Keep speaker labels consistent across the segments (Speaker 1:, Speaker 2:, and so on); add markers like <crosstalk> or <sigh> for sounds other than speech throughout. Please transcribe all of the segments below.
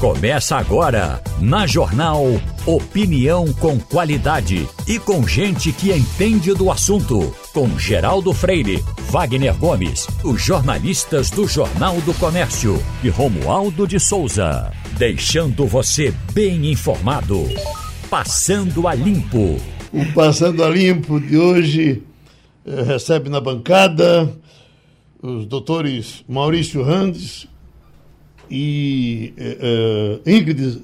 Speaker 1: Começa agora, na Jornal Opinião com qualidade e com gente que entende do assunto. Com Geraldo Freire, Wagner Gomes, os jornalistas do Jornal do Comércio e Romualdo de Souza. Deixando você bem informado. Passando a Limpo.
Speaker 2: O Passando a Limpo de hoje eh, recebe na bancada os doutores Maurício Randes e eh, Ingrid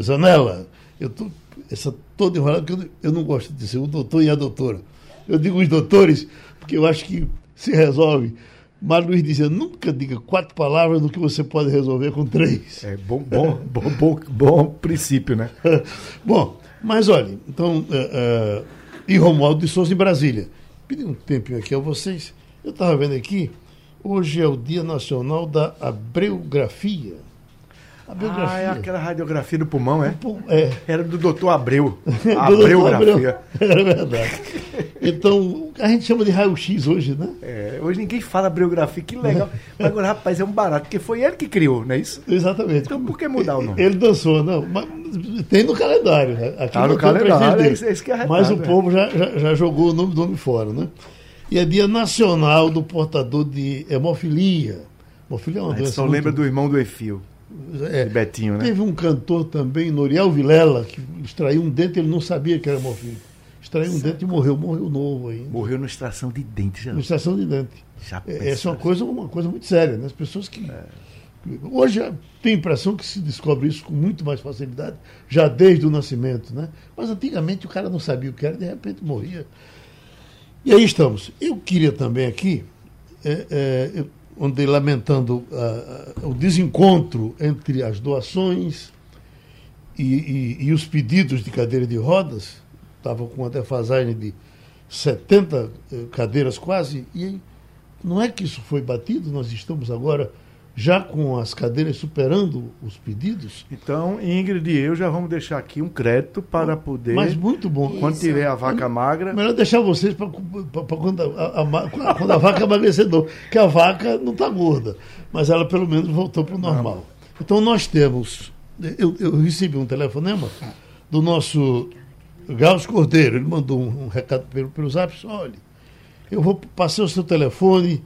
Speaker 2: Zanella. Eu tô essa toda enrolada porque eu, eu não gosto de ser o doutor e a doutora. Eu digo os doutores porque eu acho que se resolve. Mas Luiz dizia, nunca diga quatro palavras no que você pode resolver com três.
Speaker 3: É bom, bom, <laughs> bom, bom, bom princípio, né? <laughs>
Speaker 2: bom, mas olha, então, uh, uh, e Romualdo de Souza em Brasília. Pedi um tempinho aqui a vocês. Eu estava vendo aqui, hoje é o Dia Nacional da Abreografia.
Speaker 3: A biografia. Ah, é aquela radiografia do pulmão, é?
Speaker 2: é.
Speaker 3: Era do doutor Abreu. <laughs> Abreografia.
Speaker 2: Era <laughs> verdade. Então, a gente chama de raio-x hoje, né?
Speaker 3: É, hoje ninguém fala abreografia, que legal. <laughs> Mas agora, rapaz, é um barato, porque foi ele que criou, não é isso?
Speaker 2: Exatamente.
Speaker 3: Então, por que mudar o nome?
Speaker 2: Ele dançou, não. Mas tem no calendário, né?
Speaker 3: Aqui tá no calendário, é é
Speaker 2: Mas o povo já, já, já, jogou o nome do nome fora, né? E é dia nacional do portador de hemofilia.
Speaker 3: Hemofilia é uma doença. Só muito... lembra do irmão do Efio.
Speaker 2: É, Betinho, né? Teve um cantor também, Noriel Vilela, que extraiu um dente, ele não sabia que era hemofílico. Extraiu um dente e morreu, morreu novo ainda.
Speaker 3: Morreu na extração de dente, já. Na
Speaker 2: extração de dente. Já é, Essa é uma coisa, uma coisa muito séria, né? As pessoas que. É. Hoje tem a impressão que se descobre isso com muito mais facilidade, já desde o nascimento, né? Mas antigamente o cara não sabia o que era, de repente morria. E aí estamos. Eu queria também aqui, é, é, lamentando uh, o desencontro entre as doações e, e, e, os pedidos de cadeira de rodas, estava com uma defasagem de 70 eh, cadeiras quase, e não é que isso foi batido, nós estamos agora já com as cadeiras superando os pedidos.
Speaker 3: Então, Ingrid e eu já vamos deixar aqui um crédito para poder.
Speaker 2: Mas muito bom.
Speaker 3: Quando Isso. tiver a vaca magra.
Speaker 2: Melhor deixar vocês para quando, a, a, quando a vaca emagrecedor. Que a vaca não está gorda, mas ela pelo menos voltou para o normal. Não. Então, nós temos. Eu, eu, recebi um telefonema do nosso Gauss Cordeiro. Ele mandou um, um recado pelo, pelo zap. Olha, eu vou passar o seu telefone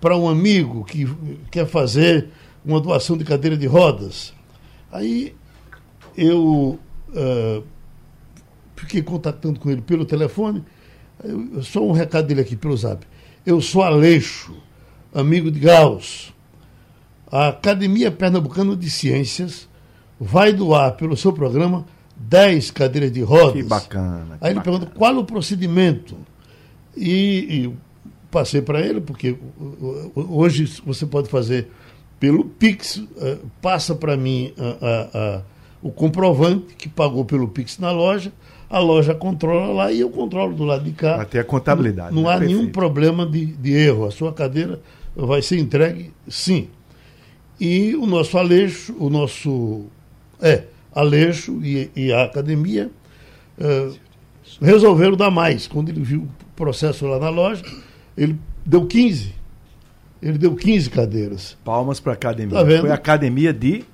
Speaker 2: para um amigo que quer fazer uma doação de cadeira de rodas. Aí eu uh, fiquei contatando com ele pelo telefone. Eu, só um recado dele aqui pelo zap. Eu sou Aleixo, amigo de Gauss. A Academia Pernambucana de Ciências vai doar pelo seu programa 10 cadeiras de rodas.
Speaker 3: Que bacana.
Speaker 2: Que Aí ele
Speaker 3: bacana.
Speaker 2: pergunta qual o procedimento. E, e passei para ele, porque hoje você pode fazer pelo Pix, eh, passa para mim a, a, a, o comprovante que pagou pelo Pix na loja, a loja controla lá e eu controlo do lado de cá.
Speaker 3: Ter a contabilidade.
Speaker 2: Não, não né? há Perfeito. nenhum problema de, de erro. A sua cadeira vai ser entregue, sim. E o nosso Aleixo, o nosso. É, Aleixo e, e a academia uh, resolveram dar mais. Quando ele viu o processo lá na loja, ele deu 15. Ele deu 15 cadeiras.
Speaker 3: Palmas para a academia. Tá vendo? Foi a Academia de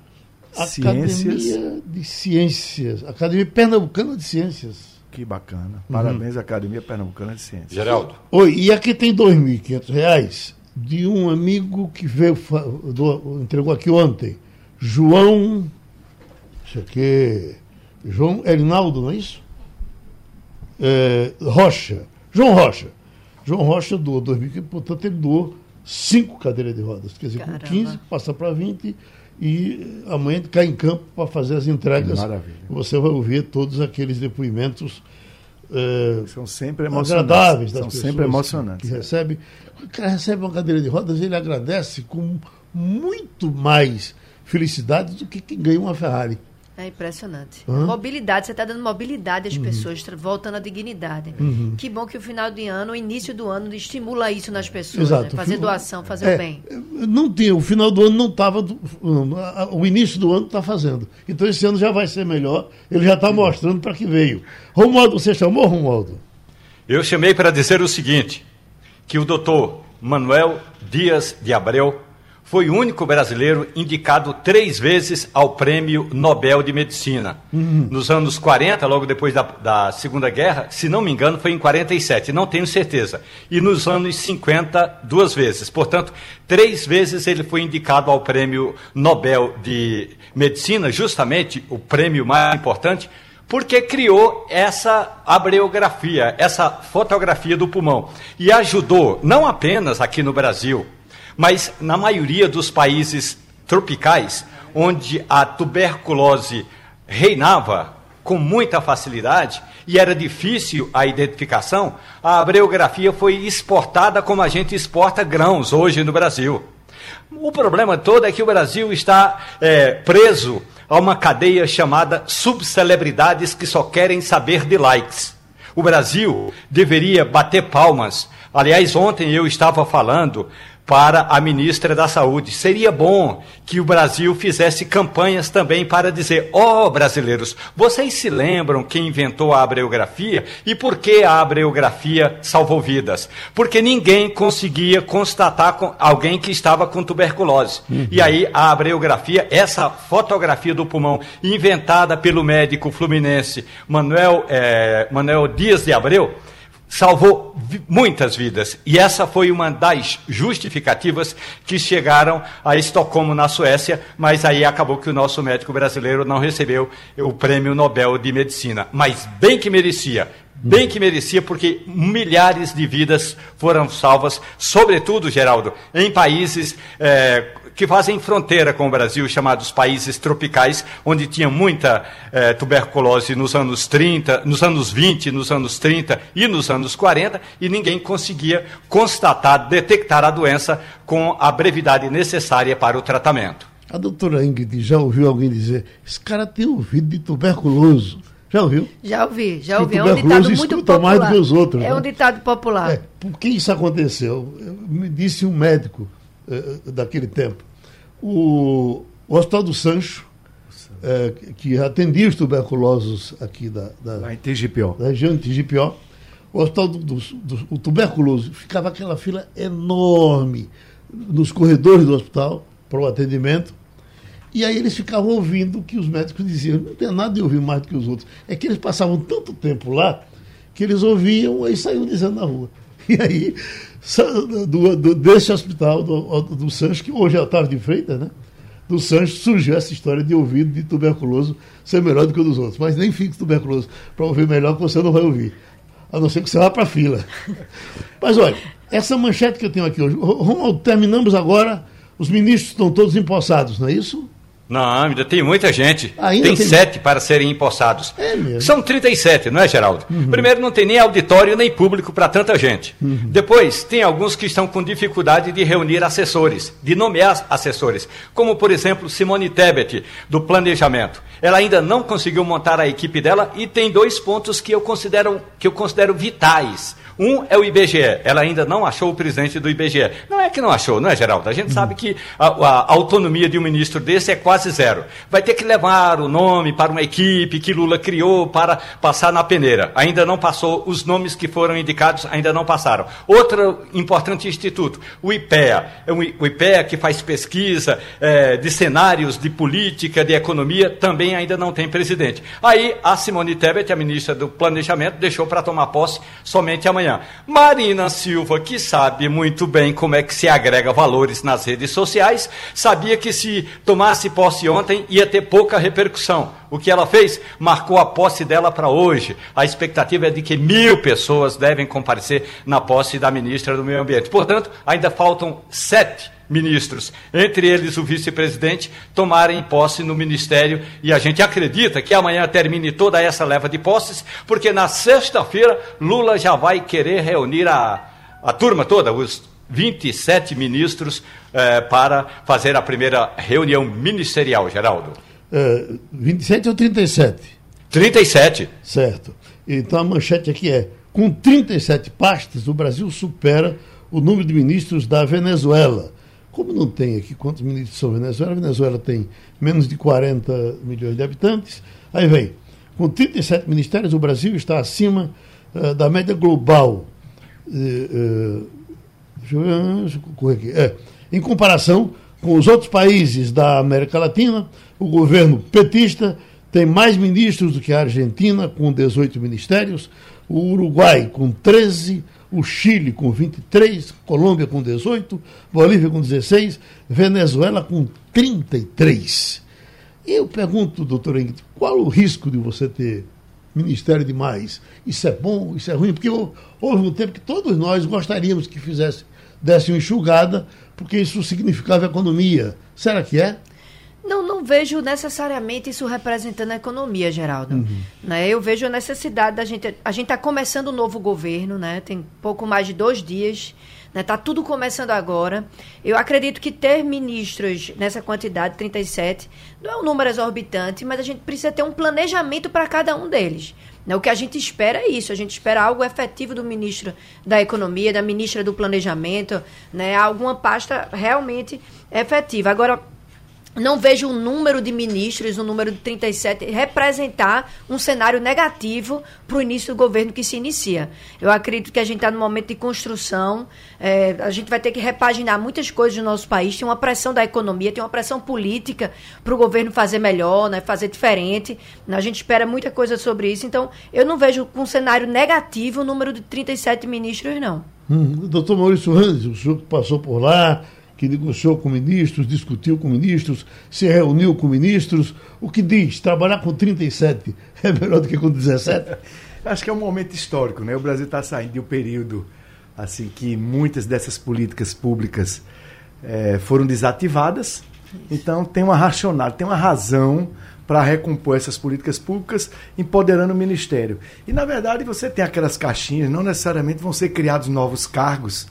Speaker 2: Academia Ciências. de Ciências. Academia Pernambucana de Ciências.
Speaker 3: Que bacana. Uhum. Parabéns uhum. à Academia Pernambucana de Ciências.
Speaker 4: Geraldo.
Speaker 2: Oi, e aqui tem R$ 2.500 de um amigo que veio, do, entregou aqui ontem. João. Isso aqui. João Erinaldo, não é isso? É, Rocha. João Rocha. João Rocha doou 2.500, portanto, ele doou cinco cadeiras de rodas. Quer dizer, Caramba. com 15 passa para 20 e amanhã cai em campo para fazer as entregas.
Speaker 3: Maravilha.
Speaker 2: Você vai ouvir todos aqueles depoimentos
Speaker 3: é, são sempre emocionantes. agradáveis das são sempre emocionantes.
Speaker 2: Que, recebe, o cara recebe uma cadeira de rodas, ele agradece com muito mais felicidade do que quem ganha uma Ferrari.
Speaker 5: É impressionante. Uhum. Mobilidade, você está dando mobilidade às uhum. pessoas, voltando à dignidade. Uhum. Que bom que o final de ano, o início do ano, estimula isso nas pessoas. Né? Fazer doação, fazer é, o bem.
Speaker 2: Não tinha, o final do ano não estava. O início do ano está fazendo. Então esse ano já vai ser melhor. Ele já está mostrando para que veio. Romualdo, você chamou, Romualdo?
Speaker 4: Eu chamei para dizer o seguinte: que o doutor Manuel Dias de Abreu foi o único brasileiro indicado três vezes ao Prêmio Nobel de Medicina. Uhum. Nos anos 40, logo depois da, da, Segunda Guerra, se não me engano, foi em 47, não tenho certeza. E nos anos 50, duas vezes. Portanto, três vezes ele foi indicado ao Prêmio Nobel de Medicina, justamente o prêmio mais importante, porque criou essa abreografia, essa fotografia do pulmão. E ajudou, não apenas aqui no Brasil, mas na maioria dos países tropicais, onde a tuberculose reinava com muita facilidade e era difícil a identificação, a abreografia foi exportada como a gente exporta grãos hoje no Brasil. O problema todo é que o Brasil está é, preso a uma cadeia chamada subcelebridades que só querem saber de likes. O Brasil deveria bater palmas. Aliás, ontem eu estava falando para a ministra da Saúde. Seria bom que o Brasil fizesse campanhas também para dizer: ó oh, brasileiros, vocês se lembram quem inventou a abreografia e por que a abreografia salvou vidas? Porque ninguém conseguia constatar alguém que estava com tuberculose. Uhum. E aí a abreografia, essa fotografia do pulmão, inventada pelo médico fluminense Manuel, é, Manuel Dias de Abreu, salvou muitas vidas. E essa foi uma das justificativas que chegaram a Estocolmo, na Suécia, mas aí acabou que o nosso médico brasileiro não recebeu o prêmio Nobel de Medicina. Mas bem que merecia. Bem que merecia, porque milhares de vidas foram salvas, sobretudo, Geraldo, em países é, que fazem fronteira com o Brasil, chamados países tropicais, onde tinha muita eh, tuberculose nos anos 30, nos anos 20, nos anos 30 e nos anos 40, e ninguém conseguia constatar, detectar a doença com a brevidade necessária para o tratamento.
Speaker 2: A doutora Ingrid já ouviu alguém dizer: esse cara tem ouvido de tuberculoso. Já ouviu?
Speaker 5: Já ouvi, já ouvi. É um ditado muito popular.
Speaker 2: mais do que os outros.
Speaker 5: É né? um ditado popular. É,
Speaker 2: por que isso aconteceu? Me disse um médico eh, daquele tempo. O, o Hospital do Sancho, é, que atendia os tuberculosos aqui da, da,
Speaker 3: Lá em
Speaker 2: da região de TGPO, o Hospital do, do, do o tuberculoso ficava aquela fila enorme nos corredores do hospital para o atendimento. E aí eles ficavam ouvindo o que os médicos diziam. Não tem nada de ouvir mais do que os outros. É que eles passavam tanto tempo lá que eles ouviam e saíam dizendo na rua. <laughs> E aí do, do, desse hospital do, do Sancho, que hoje é Otávio de Freitas, né? Do Sancho surgiu essa história de ouvido de tuberculoso ser melhor do que o dos outros. Mas nem fique tuberculoso para ouvir melhor que você não vai ouvir. A não ser que você vá para a fila. <laughs> Mas olha, essa manchete que eu tenho aqui hoje. Romualdo, terminamos agora. Os ministros estão todos empossados, não é isso?
Speaker 4: Não, ainda tem muita gente. Ainda tem, tem sete para serem empossados. É mesmo. São 37, não é, Geraldo? Uhum. Primeiro, não tem nem auditório nem público para tanta gente. Uhum. Depois, tem alguns que estão com dificuldade de reunir assessores, de nomear assessores. Como, por exemplo, Simone Tebet, do Planejamento. Ela ainda não conseguiu montar a equipe dela e tem dois pontos que eu considero, que eu considero vitais um é o IBGE. Ela ainda não achou o presidente do IBGE. Não é que não achou, não é, Geraldo? A gente sabe que a, a, autonomia de um ministro desse é quase zero. Vai ter que levar o nome para uma equipe que Lula criou para passar na peneira. Ainda não passou, os nomes que foram indicados ainda não passaram. Outro importante instituto, o IPEA. É o IPEA que faz pesquisa é, de cenários de política, de economia, também ainda não tem presidente. Aí a Simone Tebet, a ministra do Planejamento, deixou para tomar posse somente amanhã manhã. Marina Silva, que sabe muito bem como é que se agrega valores nas redes sociais, sabia que se tomasse posse ontem ia ter pouca repercussão. O que ela fez? Marcou a posse dela para hoje. A expectativa é de que mil pessoas devem comparecer na posse da ministra do Meio Ambiente. Portanto, ainda faltam sete ministros, entre eles o vice-presidente, tomarem posse no ministério e a gente acredita que amanhã termine toda essa leva de posses, porque na sexta-feira Lula já vai querer reunir a, a turma toda, os 27 ministros, eh, para fazer a primeira reunião ministerial, Geraldo.
Speaker 2: É, 27 ou 37?
Speaker 4: 37.
Speaker 2: Certo. Então a manchete aqui é: com 37 pastas, o Brasil supera o número de ministros da Venezuela. Como não tem aqui quantos ministros são Venezuela, a Venezuela tem menos de 40 milhões de habitantes. Aí vem, com 37 ministérios, o Brasil está acima uh, da média global. Uh, uh, É, em comparação com os outros países da América Latina, o governo petista tem mais ministros do que a Argentina, com 18 ministérios, o Uruguai com 13, o Chile com 23, Colômbia com 18, Bolívia com 16, Venezuela com 33. E eu pergunto, doutor Henrique, qual o risco de você ter ministério demais? Isso é bom, isso é ruim? Porque houve um tempo que todos nós gostaríamos que fizesse, desse uma enxugada, porque isso significava economia. Será que é?
Speaker 5: Não, não vejo necessariamente isso representando a economia, Geraldo. Uhum. Né? Eu vejo a necessidade da gente. A gente está começando um novo governo, né? tem pouco mais de dois dias. Está né? Tá tudo começando agora. Eu acredito que ter ministros nessa quantidade, 37, não é um número exorbitante, mas a gente precisa ter um planejamento para cada um deles. Né? O que a gente espera é isso, a gente espera algo efetivo do ministro da Economia, da ministra do Planejamento, né? alguma pasta realmente efetiva. Agora, não vejo o número de ministros, o número de 37, representar um cenário negativo para o início do governo que se inicia. Eu acredito que a gente está no momento de construção, é, a gente vai ter que repaginar muitas coisas no nosso país, tem uma pressão da economia, tem uma pressão política para o governo fazer melhor, né, fazer diferente. A gente espera muita coisa sobre isso, então eu não vejo com um cenário negativo o número de 37 ministros, não.
Speaker 2: Hum, doutor Maurício Randes, o senhor que passou por lá, que negociou com ministros, discutiu com ministros, se reuniu com ministros. O que diz? Trabalhar com 37 é melhor do que com 17? <laughs>
Speaker 3: Acho que é um momento histórico, né? O Brasil está saindo de um período assim que muitas dessas políticas públicas é, foram desativadas. Então tem uma racional, tem uma razão para recompor essas políticas públicas, empoderando o ministério. E na verdade você tem aquelas caixinhas, não necessariamente vão ser criados novos cargos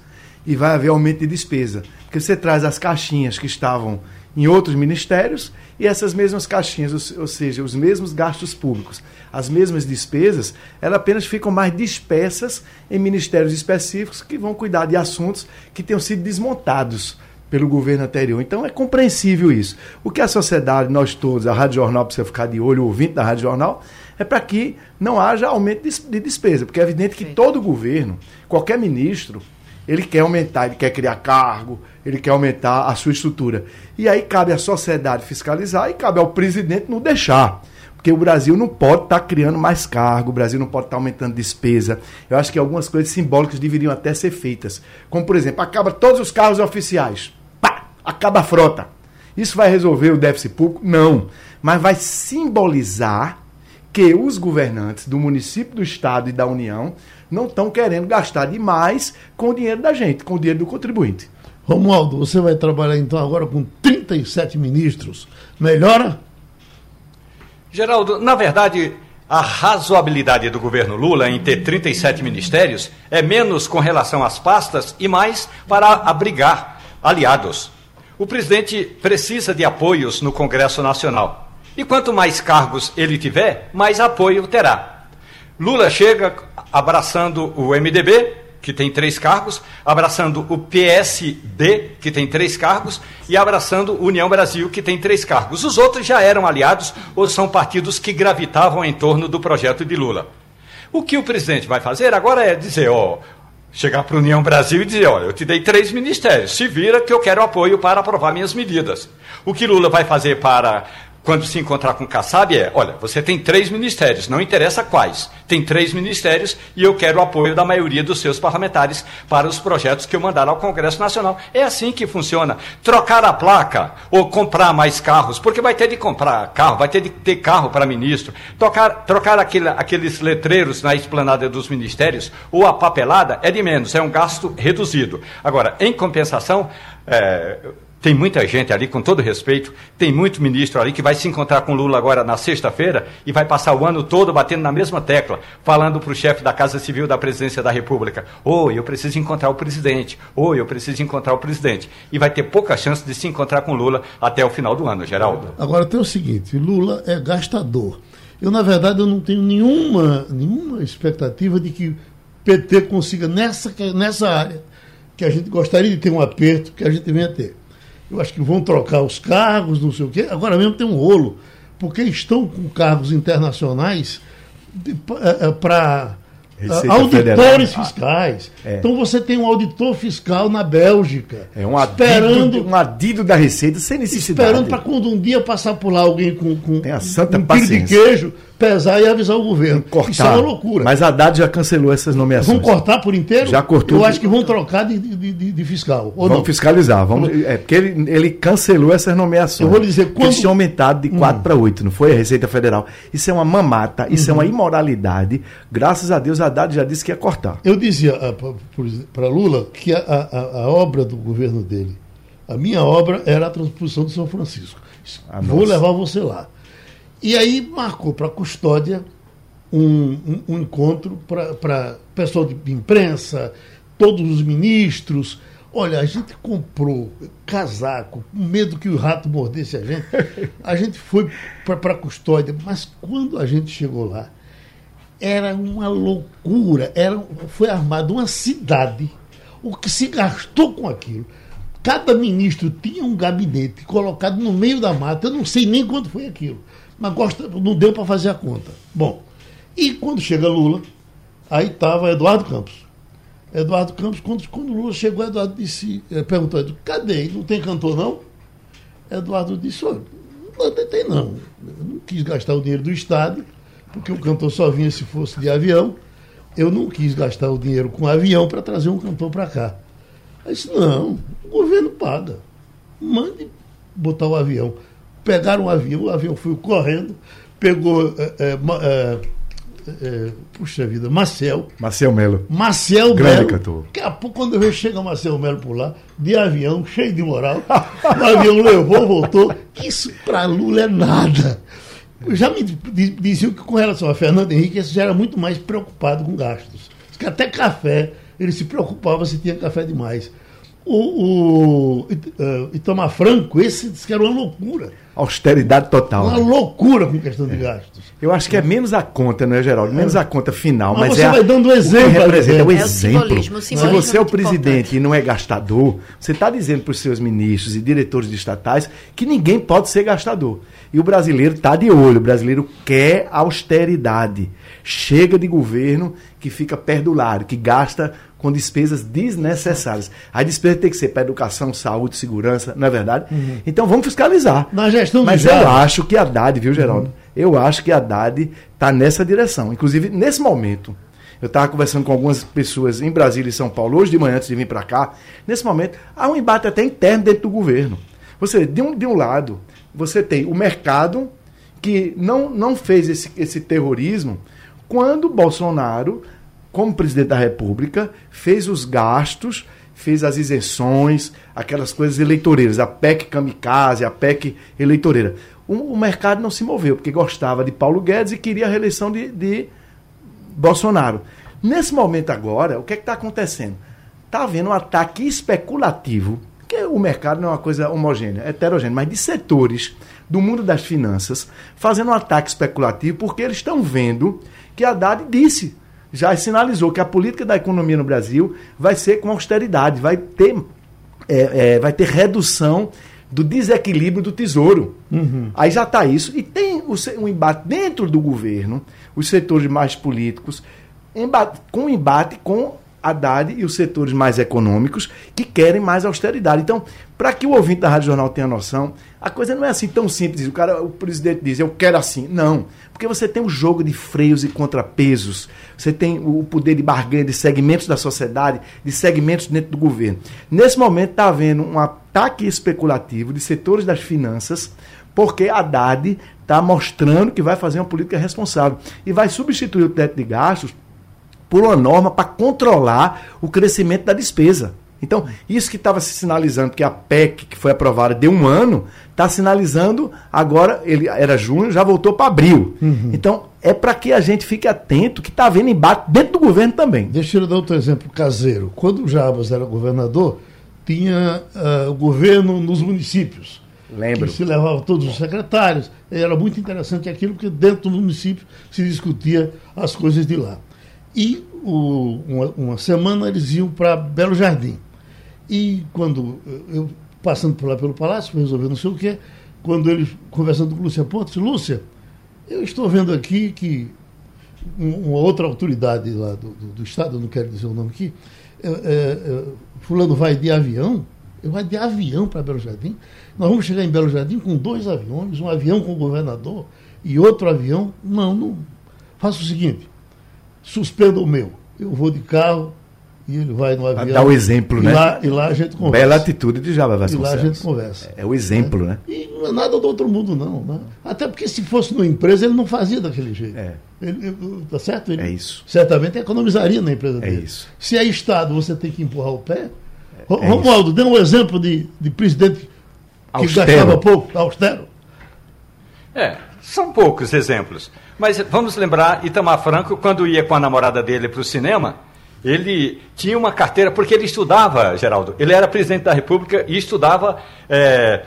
Speaker 3: e vai haver aumento de despesa. Porque você traz as caixinhas que estavam em outros ministérios e essas mesmas caixinhas, ou seja, os mesmos gastos públicos, as mesmas despesas, elas apenas ficam mais dispersas em ministérios específicos que vão cuidar de assuntos que tenham sido desmontados pelo governo anterior. Então é compreensível isso. O que a sociedade, nós todos, a Rádio Jornal precisa ficar de olho, o ouvinte da Rádio Jornal, é para que não haja aumento de despesa, porque é evidente que todo governo, qualquer ministro, ele quer aumentar, ele quer criar cargo, ele quer aumentar a sua estrutura. E aí cabe à sociedade fiscalizar e cabe ao presidente não deixar. Porque o Brasil não pode estar tá criando mais cargo, o Brasil não pode estar tá aumentando despesa. Eu acho que algumas coisas simbólicas deveriam até ser feitas. Como, por exemplo, acaba todos os carros oficiais. Pá! Acaba a frota. Isso vai resolver o déficit público? Não. Mas vai simbolizar que os governantes do município, do estado e da União não estão querendo gastar demais com o dinheiro da gente, com o dinheiro do contribuinte.
Speaker 2: Romualdo, você vai trabalhar então agora com 37 ministros. Melhora?
Speaker 4: Geraldo, na verdade, a razoabilidade do governo Lula em ter 37 ministérios é menos com relação às pastas e mais para abrigar aliados. O presidente precisa de apoios no Congresso Nacional. E quanto mais cargos ele tiver, mais apoio terá. Lula chega abraçando o MDB, que tem três cargos, abraçando o PSD, que tem três cargos, e abraçando União Brasil, que tem três cargos. Os outros já eram aliados ou são partidos que gravitavam em torno do projeto de Lula. O que o presidente vai fazer agora é dizer, ó, chegar para a União Brasil e dizer, olha, eu te dei três ministérios, se vira que eu quero apoio para aprovar minhas medidas. O que Lula vai fazer para quando se encontrar com o Kassab é, olha, você tem três ministérios, não interessa quais, tem três ministérios e eu quero o apoio da maioria dos seus parlamentares para os projetos que eu mandar ao Congresso Nacional. É assim que funciona. Trocar a placa ou comprar mais carros, porque vai ter de comprar carro, vai ter de ter carro para ministro, trocar, trocar aquele, aqueles letreiros na esplanada dos ministérios ou a papelada é de menos, é um gasto reduzido. Agora, em compensação, é, tem muita gente ali, com todo respeito, tem muito ministro ali que vai se encontrar com Lula agora na sexta-feira e vai passar o ano todo batendo na mesma tecla, falando para o chefe da Casa Civil da Presidência da República: Oi, eu preciso encontrar o presidente. Oi, eu preciso encontrar o presidente. E vai ter pouca chance de se encontrar com Lula até o final do ano, Geraldo.
Speaker 2: Agora tem o seguinte: Lula é gastador. Eu, na verdade, eu não tenho nenhuma, nenhuma expectativa de que PT consiga, nessa, nessa área, que a gente gostaria de ter um aperto, que a gente venha ter eu acho que vão trocar os cargos, não sei o quê. Agora mesmo tem um rolo, porque estão com cargos internacionais para Receita auditores Federal. fiscais. É. Então você tem um auditor fiscal na Bélgica.
Speaker 3: É um adido, esperando, um adido da Receita sem necessidade.
Speaker 2: Esperando para quando um dia passar por lá alguém com, com
Speaker 3: tem a santa
Speaker 2: um quilo de queijo, pesar e avisar o governo.
Speaker 3: Cortar. Isso é uma loucura. Mas a Haddad já cancelou essas nomeações.
Speaker 2: Vão cortar por inteiro?
Speaker 3: Já cortou.
Speaker 2: Eu acho que vão trocar de, de, de, de fiscal.
Speaker 3: Ou vamos não? fiscalizar. Vamos, é porque ele, ele cancelou essas nomeações.
Speaker 2: Eu vou dizer quando.
Speaker 3: Eles tinham aumentado de 4 hum. para 8, não foi? A Receita Federal. Isso é uma mamata, isso uhum. é uma imoralidade. Graças a Deus, Haddad já disse que ia cortar.
Speaker 2: Eu dizia ah, para Lula que a, a, a obra do governo dele, a minha obra era a transposição de São Francisco. Ah, Vou nossa. levar você lá. E aí marcou para a custódia um, um, um encontro para pessoal de imprensa, todos os ministros. Olha, a gente comprou casaco, com medo que o rato mordesse a gente. A gente foi para a custódia, mas quando a gente chegou lá, era uma loucura. Era, foi armada uma cidade. O que se gastou com aquilo. Cada ministro tinha um gabinete colocado no meio da mata. Eu não sei nem quanto foi aquilo mas gosta, não deu para fazer a conta. Bom, e quando chega Lula, aí estava Eduardo Campos. Eduardo Campos, quando, quando Lula chegou, Eduardo disse, eh, perguntou, cadê? Não tem cantor, não? Eduardo disse, olha, não tem não. Eu não quis gastar o dinheiro do Estado, porque o cantor só vinha se fosse de avião. Eu não quis gastar o dinheiro com avião para trazer um cantor para cá. Aí disse, não, o governo paga. Mande botar o avião pegaram um avião, o avião foi correndo, pegou. É, é, é, puxa vida, Marcel.
Speaker 3: Marcel Melo.
Speaker 2: Marcel
Speaker 3: Grande Melo. cantor.
Speaker 2: Daqui a pouco, quando eu chega Marcel Melo por lá, de avião, cheio de moral, <laughs> o avião levou, voltou. Isso para Lula é nada. Já me diziam que com relação a Fernando Henrique, esse já era muito mais preocupado com gastos. Que até café, ele se preocupava se tinha café demais. O, o uh, Itamar Franco, esse disse que era uma loucura.
Speaker 3: Austeridade total.
Speaker 2: Uma né? loucura com questão de gastos.
Speaker 3: Eu acho que é menos a conta, não é, Geraldo? Menos a conta final. Mas, mas
Speaker 2: você
Speaker 3: é
Speaker 2: vai dando um exemplo.
Speaker 3: representa é o, é exemplo. O simbolismo, o simbolismo Se você é o presidente importante. e não é gastador, você está dizendo para os seus ministros e diretores de estatais que ninguém pode ser gastador. E o brasileiro está de olho. O brasileiro quer austeridade. Chega de governo que fica perdulário, que gasta com despesas desnecessárias. A despesa tem que ser para educação, saúde, segurança, não é verdade? Uhum. Então vamos fiscalizar.
Speaker 2: Na gestão
Speaker 3: Mas eu acho que a Haddad, viu, Geraldo? Uhum. Eu acho que a Haddad está nessa direção. Inclusive, nesse momento, eu estava conversando com algumas pessoas em Brasília e São Paulo, hoje de manhã, antes de vir para cá. Nesse momento, há um embate até interno dentro do governo. Você, de um, de um lado, você tem o mercado que não, não fez esse, esse terrorismo quando Bolsonaro como presidente da República, fez os gastos, fez as isenções, aquelas coisas eleitoreiras, a PEC kamikaze, a PEC eleitoreira. O, o mercado não se moveu, porque gostava de Paulo Guedes e queria a reeleição de, de Bolsonaro. Nesse momento agora, o que é está acontecendo? Está havendo um ataque especulativo, que o mercado não é uma coisa homogênea, é heterogênea, mas de setores do mundo das finanças, fazendo um ataque especulativo, porque eles estão vendo que a Haddad disse já sinalizou que a política da economia no Brasil vai ser com austeridade, vai ter, é, é, vai ter redução do desequilíbrio do tesouro. Uhum. Aí já está isso. E tem um embate dentro do governo, os setores mais políticos, embate, com embate com Haddad e os setores mais econômicos que querem mais austeridade. Então, para que o ouvinte da Rádio Jornal tenha noção, a coisa não é assim tão simples. O cara, o presidente diz, eu quero assim. Não. Porque você tem um jogo de freios e contrapesos. Você tem o poder de barganha de segmentos da sociedade, de segmentos dentro do governo. Nesse momento está havendo um ataque especulativo de setores das finanças, porque Haddad está mostrando que vai fazer uma política responsável. E vai substituir o teto de gastos por uma norma para controlar o crescimento da despesa. Então, isso que estava se sinalizando, que a PEC, que foi aprovada de um ano, está sinalizando agora, ele era junho, já voltou para abril. Uhum. Então, é para que a gente fique atento que está havendo embate dentro do governo também.
Speaker 2: Deixa eu dar outro exemplo caseiro. Quando o Jabas era governador, tinha uh, o governo nos municípios.
Speaker 3: Lembro.
Speaker 2: Que se levava todos os secretários. Era muito interessante aquilo, porque dentro do município se discutia as coisas de lá. E o, uma, uma semana eles iam para Belo Jardim. E quando eu, passando por lá pelo palácio, resolver não sei o quê, quando ele, conversando com Lúcia Pontes, Lúcia, eu estou vendo aqui que uma outra autoridade lá do, do, do Estado, não quero dizer o nome aqui, é, é, fulano vai de avião, vai de avião para Belo Jardim. Nós vamos chegar em Belo Jardim com dois aviões, um avião com o governador e outro avião. Não, não. Faça o seguinte, suspenda o meu. Eu vou de carro, e ele vai no avião.
Speaker 3: Dá o exemplo,
Speaker 2: e
Speaker 3: né?
Speaker 2: Lá, e lá a gente conversa.
Speaker 3: Bela atitude de Java Vasconcelos.
Speaker 2: E lá a gente conversa.
Speaker 3: É, é o exemplo,
Speaker 2: é.
Speaker 3: né?
Speaker 2: E não é nada do outro mundo, não. Né? Até porque se fosse numa empresa, ele não fazia daquele jeito.
Speaker 3: É.
Speaker 2: Ele, tá certo? Ele
Speaker 3: é isso.
Speaker 2: Certamente economizaria na empresa
Speaker 3: é
Speaker 2: dele.
Speaker 3: Isso.
Speaker 2: Se é Estado, você tem que empurrar o pé.
Speaker 3: É,
Speaker 2: Romualdo, dê um exemplo de, de presidente que
Speaker 3: austero.
Speaker 2: gastava pouco, austero.
Speaker 4: É, são poucos exemplos. Mas vamos lembrar Itamar Franco, quando ia com a namorada dele para o cinema, ele tinha uma carteira, porque ele estudava, Geraldo, ele era presidente da República e estudava, é,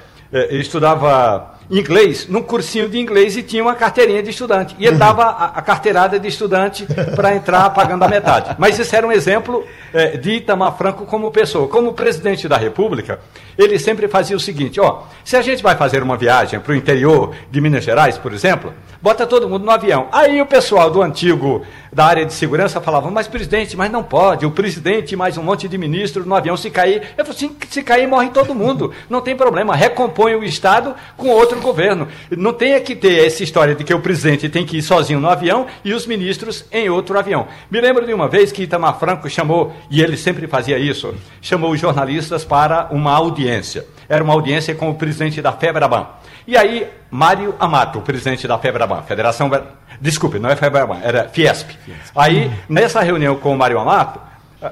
Speaker 4: estudava inglês, num cursinho de inglês e tinha uma carteirinha de estudante. E ele dava a, a carteirada de estudante para entrar pagando a metade. Mas isso era um exemplo é, de Itamar Franco como pessoa. Como presidente da República, ele sempre fazia o seguinte: ó, se a gente vai fazer uma viagem para o interior de Minas Gerais, por exemplo, bota todo mundo no avião. Aí o pessoal do antigo, da área de segurança, falava, mas presidente, mas não pode, o presidente mais um monte de ministros no avião, se cair. Eu falei assim, se cair, morre todo mundo. Não tem problema, recompõe o Estado com outro governo. Não tem que ter essa história de que o presidente tem que ir sozinho no avião e os ministros em outro avião. Me lembro de uma vez que Itamar Franco chamou, e ele sempre fazia isso, chamou os jornalistas para uma audiência. Era uma audiência com o presidente da FEBRABAN. E aí, Mário Amato, o presidente da FEBRABAN, Federação. Desculpe, não é FEBRABAN, era Fiesp. Aí, nessa reunião com o Mário Amato,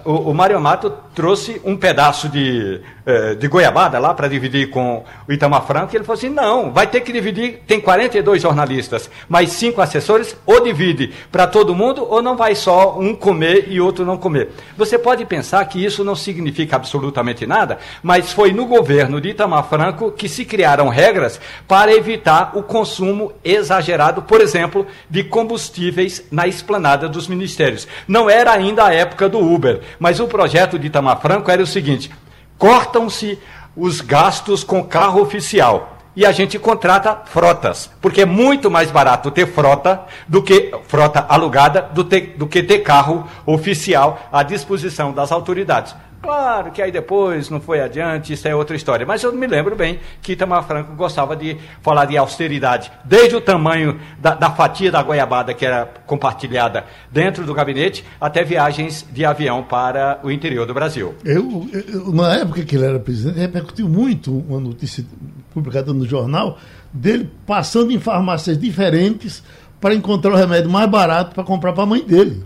Speaker 4: o, o Mário Amato trouxe um pedaço de, eh, de goiabada lá para dividir com o Itamar Franco ele falou assim: não, vai ter que dividir. Tem 42 jornalistas, mais cinco assessores, ou divide para todo mundo, ou não vai só um comer e outro não comer. Você pode pensar que isso não significa absolutamente nada, mas foi no governo de Itamar Franco que se criaram regras para evitar o consumo exagerado, por exemplo, de combustíveis na esplanada dos ministérios. Não era ainda a época do Uber, mas o projeto de Itamar Franco era o seguinte: cortam-se os gastos com carro oficial e a gente contrata frotas, porque é muito mais barato ter frota do que frota alugada do, ter, do que ter carro oficial à disposição das autoridades. Claro que aí depois não foi adiante, isso é outra história. Mas eu me lembro bem que Itamar Franco gostava de falar de austeridade, desde o tamanho da, da, fatia da goiabada que era compartilhada dentro do gabinete, até viagens de avião para o interior do Brasil.
Speaker 2: Eu, eu na época que ele era presidente, repercutiu muito uma notícia publicada no jornal dele passando em farmácias diferentes para encontrar o remédio mais barato para comprar para a mãe dele.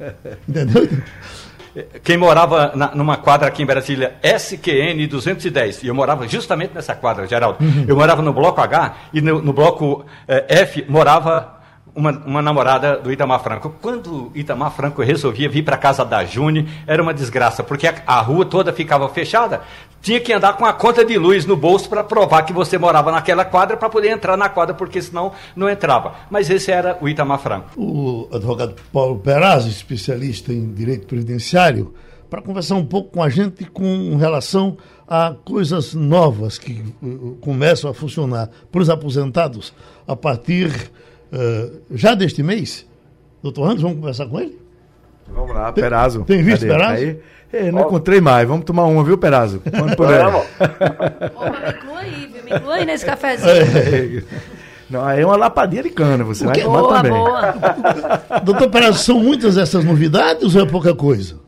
Speaker 2: <laughs> Entendeu?
Speaker 4: Quem morava na, numa quadra aqui em Brasília, SQN 210, e eu morava justamente nessa quadra, Geraldo. Uhum. Eu morava no bloco H e no, no bloco eh, F morava uma, uma, namorada do Itamar Franco. Quando Itamar Franco resolvia vir para casa da June, era uma desgraça, porque a, a, rua toda ficava fechada. Tinha que andar com a conta de luz no bolso para provar que você morava naquela quadra para poder entrar na quadra, porque senão não entrava. Mas esse era o Itamar Franco.
Speaker 2: O advogado Paulo Perazzo, especialista em direito previdenciário, para conversar um pouco com a gente com relação a coisas novas que uh, começam a funcionar para os aposentados a partir Uh, já deste mês, doutor Ramos, vamos conversar com ele?
Speaker 3: Vamos lá, Perazo.
Speaker 2: Tem visto Cadê? Perazo? Aí?
Speaker 3: É, não encontrei mais. Vamos tomar uma, viu, Perazo? Quando puder. <laughs>
Speaker 5: Opa, me inclua aí, viu? Me inclua aí nesse cafezinho. É. <laughs>
Speaker 3: Não, aí é uma lapadinha de cana, você vai tomar
Speaker 5: boa,
Speaker 3: também.
Speaker 5: Boa. <laughs>
Speaker 2: Doutor Perazo, são muitas essas novidades ou é pouca coisa?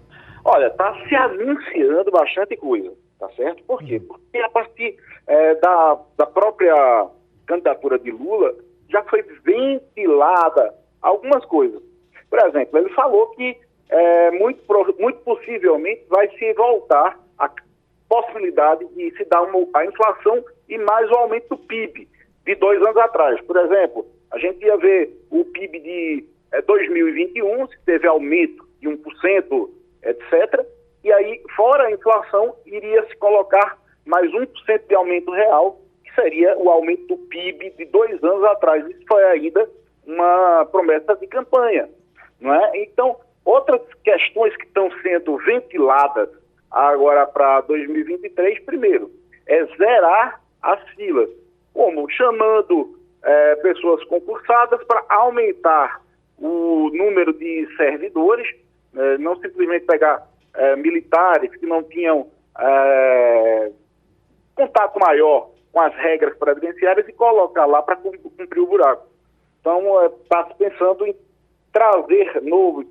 Speaker 6: Olha, está se anunciando bastante coisa, tá certo? Por quê? Porque a partir é, da, da própria candidatura de Lula, já foi ventilada algumas coisas. Por exemplo, ele falou que é, muito, muito possivelmente vai se voltar a possibilidade de se dar uma, a inflação e mais o aumento do PIB de dois anos atrás. Por exemplo, a gente ia ver o PIB de é, 2021, se teve aumento de 1%, etc. E aí, fora a inflação, iria se colocar mais 1% de aumento real seria o aumento do PIB de dois anos atrás. Isso foi ainda uma promessa de campanha. Não é? Então, outras questões que estão sendo ventiladas agora para 2023, primeiro, é zerar as filas. Como? Chamando é, pessoas concursadas para aumentar o número de servidores, eh, não simplesmente pegar eh, militares que não tinham eh, contato maior com as regras previdenciárias e colocar lá para cumprir o buraco. Então, está se pensando em trazer novos,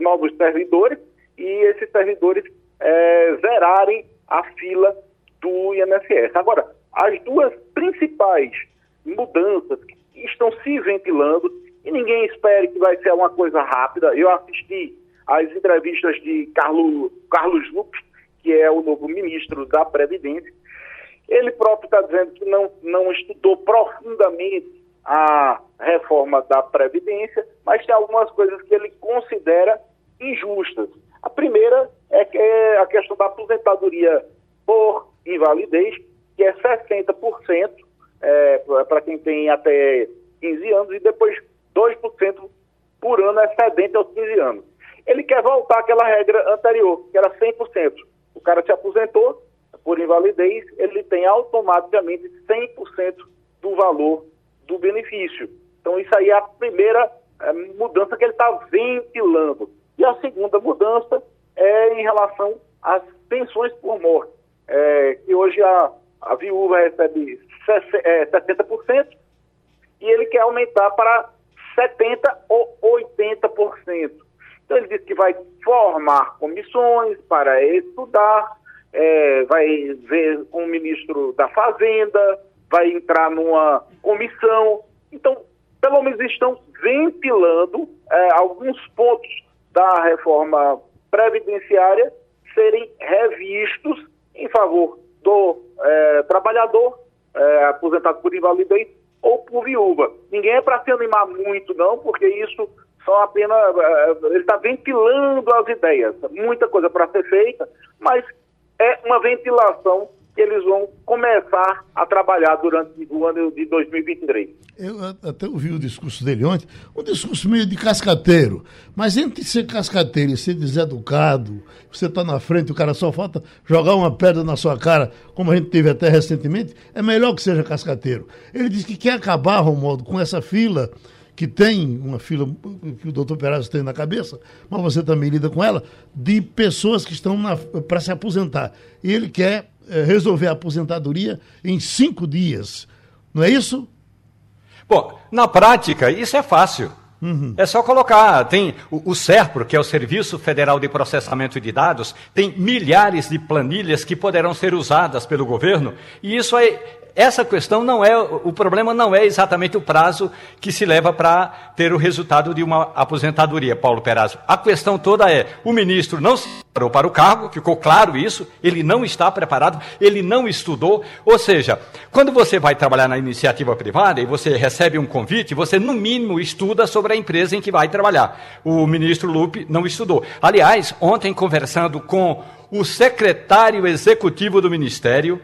Speaker 6: novos servidores e esses servidores zerarem a fila do INSS. Agora, as duas principais mudanças que estão se ventilando e ninguém espere que vai ser uma coisa rápida. Eu assisti às entrevistas de Carlos, Carlos Lupe, que é o novo ministro da Previdência. Ele próprio está dizendo que não, não estudou profundamente a reforma da Previdência, mas tem algumas coisas que ele considera injustas. A primeira é, que é a questão da aposentadoria por invalidez, que é 60% é, para quem tem até 15 anos, e depois 2% por ano excedente aos 15 anos. Ele quer voltar àquela regra anterior, que era 100%. O cara se aposentou por invalidez, ele tem automaticamente 100% do valor do benefício. Então, isso aí é a primeira é, mudança que ele está ventilando. E a segunda mudança é em relação às pensões por morte, é, que hoje a, a viúva recebe 60% e ele quer aumentar para 70% ou 80%. Então ele disse que vai formar comissões para estudar, é, vai ver o ministro da Fazenda, vai entrar numa comissão. Então, pelo menos estão ventilando é, alguns pontos da reforma previdenciária serem revistos em favor do é, trabalhador é, aposentado por invalidez ou por viúva. Ninguém é para se animar muito, não, porque isso só apenas. É, ele está ventilando as ideias. Muita coisa para ser feita, mas é uma ventilação que eles vão começar a trabalhar durante o ano de 2023.
Speaker 2: Eu até ouvi o discurso dele ontem, um discurso meio de cascateiro, mas entre ser cascateiro e ser deseducado, você está na frente, o cara só falta jogar uma pedra na sua cara, como a gente teve até recentemente, é melhor que seja cascateiro. Ele diz que quer acabar, Romualdo, com essa fila que tem uma fila que o doutor Perazzo tem na cabeça, mas você também lida com ela, de pessoas que estão para se aposentar. E ele quer resolver a aposentadoria em cinco dias. Não é isso?
Speaker 4: Bom, na prática, isso é fácil. Uhum. É só colocar, tem o, o SERPRO, que é o Serviço Federal de Processamento de Dados, tem milhares de planilhas que poderão ser usadas pelo governo, e isso é, essa questão não é, o problema não é exatamente o prazo que se leva para ter o resultado de uma aposentadoria, Paulo Perazzo. A questão toda é, o ministro não se preparou para o cargo, ficou claro isso, ele não está preparado, ele não estudou, ou seja, quando você vai trabalhar na iniciativa privada e você recebe um convite, você no mínimo estuda sobre a empresa em que vai trabalhar. O ministro Lupe não estudou. Aliás, ontem conversando com o secretário executivo do ministério,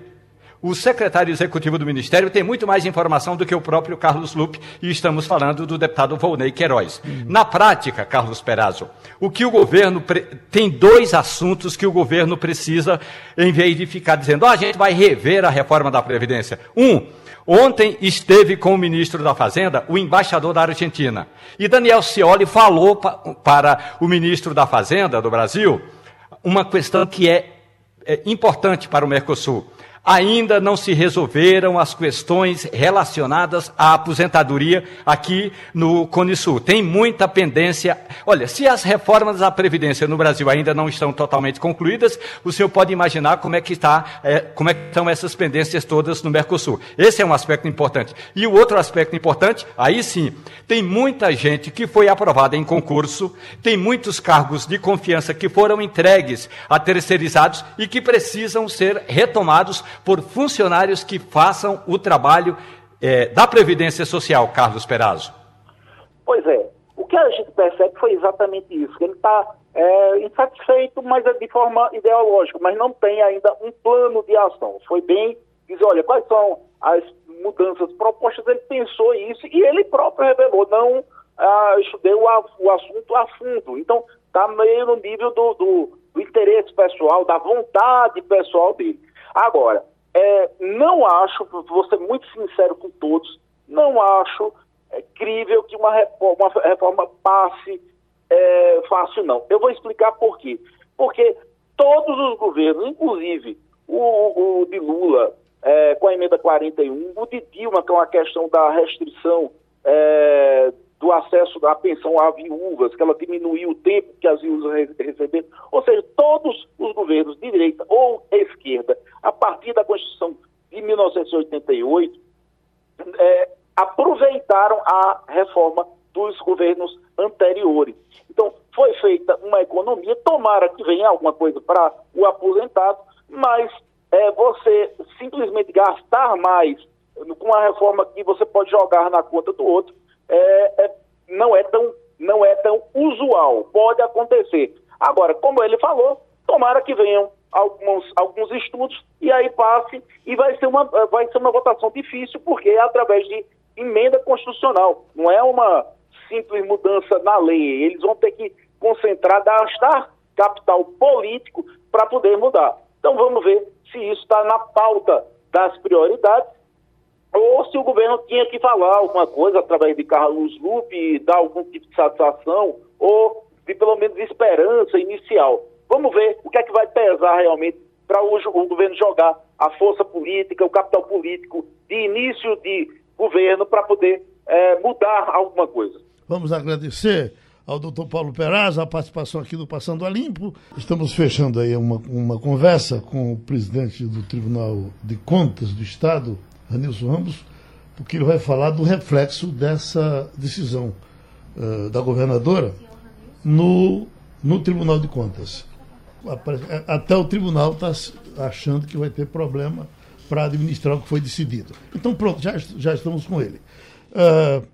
Speaker 4: o secretário executivo do Ministério tem muito mais informação do que o próprio Carlos Lupe, e estamos falando do deputado Volney Queiroz. Uhum. Na prática, Carlos Perazzo, o que o governo. Pre... Tem dois assuntos que o governo precisa, em vez de ficar dizendo, oh, a gente vai rever a reforma da Previdência. Um, Ontem esteve com o ministro da Fazenda, o embaixador da Argentina. E Daniel Scioli falou pa para o ministro da Fazenda do Brasil uma questão que é, é importante para o Mercosul ainda não se resolveram as questões relacionadas à aposentadoria aqui no Cone Sul. Tem muita pendência. Olha, se as reformas da Previdência no Brasil ainda não estão totalmente concluídas, o senhor pode imaginar como é que está, é, como é que estão essas pendências todas no Mercosul. Esse é um aspecto importante. E o outro aspecto importante, aí sim, tem muita gente que foi aprovada em concurso, tem muitos cargos de confiança que foram entregues a terceirizados e que precisam ser retomados por funcionários que façam o trabalho é, da Previdência Social, Carlos Perazzo?
Speaker 6: Pois é. O que a gente percebe foi exatamente isso. Ele está é, insatisfeito, mas é de forma ideológica, mas não tem ainda um plano de ação. Foi bem dizer, olha, quais são as mudanças propostas, ele pensou isso e ele próprio revelou, não ah, estudei o, o, assunto a fundo. Então, está meio no nível do, do, do interesse pessoal, da vontade pessoal dele. Agora, é, não acho, vou ser muito sincero com todos, não acho é crível que uma reforma, uma reforma passe é, fácil, não. Eu vou explicar por quê. Porque todos os governos, inclusive o, o de Lula, é, com a emenda 41, o de Dilma, com a questão da restrição é, do acesso à pensão a viúvas, que ela diminuiu o tempo que as viúvas receberam. Ou seja, todos os governos de direita ou esquerda, a partir da Constituição de 1988, é, aproveitaram a reforma dos governos anteriores. Então, foi feita uma economia, tomara que venha alguma coisa para o aposentado, mas é, você simplesmente gastar mais com uma reforma que você pode jogar na conta do outro, é, é, não, é tão, não é tão usual. Pode acontecer. Agora, como ele falou, tomara que venham alguns, alguns estudos e aí passe e vai ser, uma, vai ser uma votação difícil, porque é através de emenda constitucional, não é uma simples mudança na lei. Eles vão ter que concentrar, gastar capital político para poder mudar. Então vamos ver se isso está na pauta das prioridades ou se o governo tinha que falar alguma coisa através de Carlos Lupe, dar algum tipo de satisfação, ou de pelo menos esperança inicial. Vamos ver o que é que vai pesar realmente para o, o, governo jogar a força política, o capital político de início de governo para poder é, mudar alguma coisa.
Speaker 2: Vamos agradecer ao doutor Paulo Peraz a participação aqui do Passando a Limpo. Estamos fechando aí uma, uma conversa com o presidente do Tribunal de Contas do Estado, Anilson Ramos, porque ele vai falar do reflexo dessa decisão uh, da governadora no, no Tribunal de Contas. Até o tribunal está achando que vai ter problema para administrar o que foi decidido. Então, pronto, já, já estamos com ele. Uh,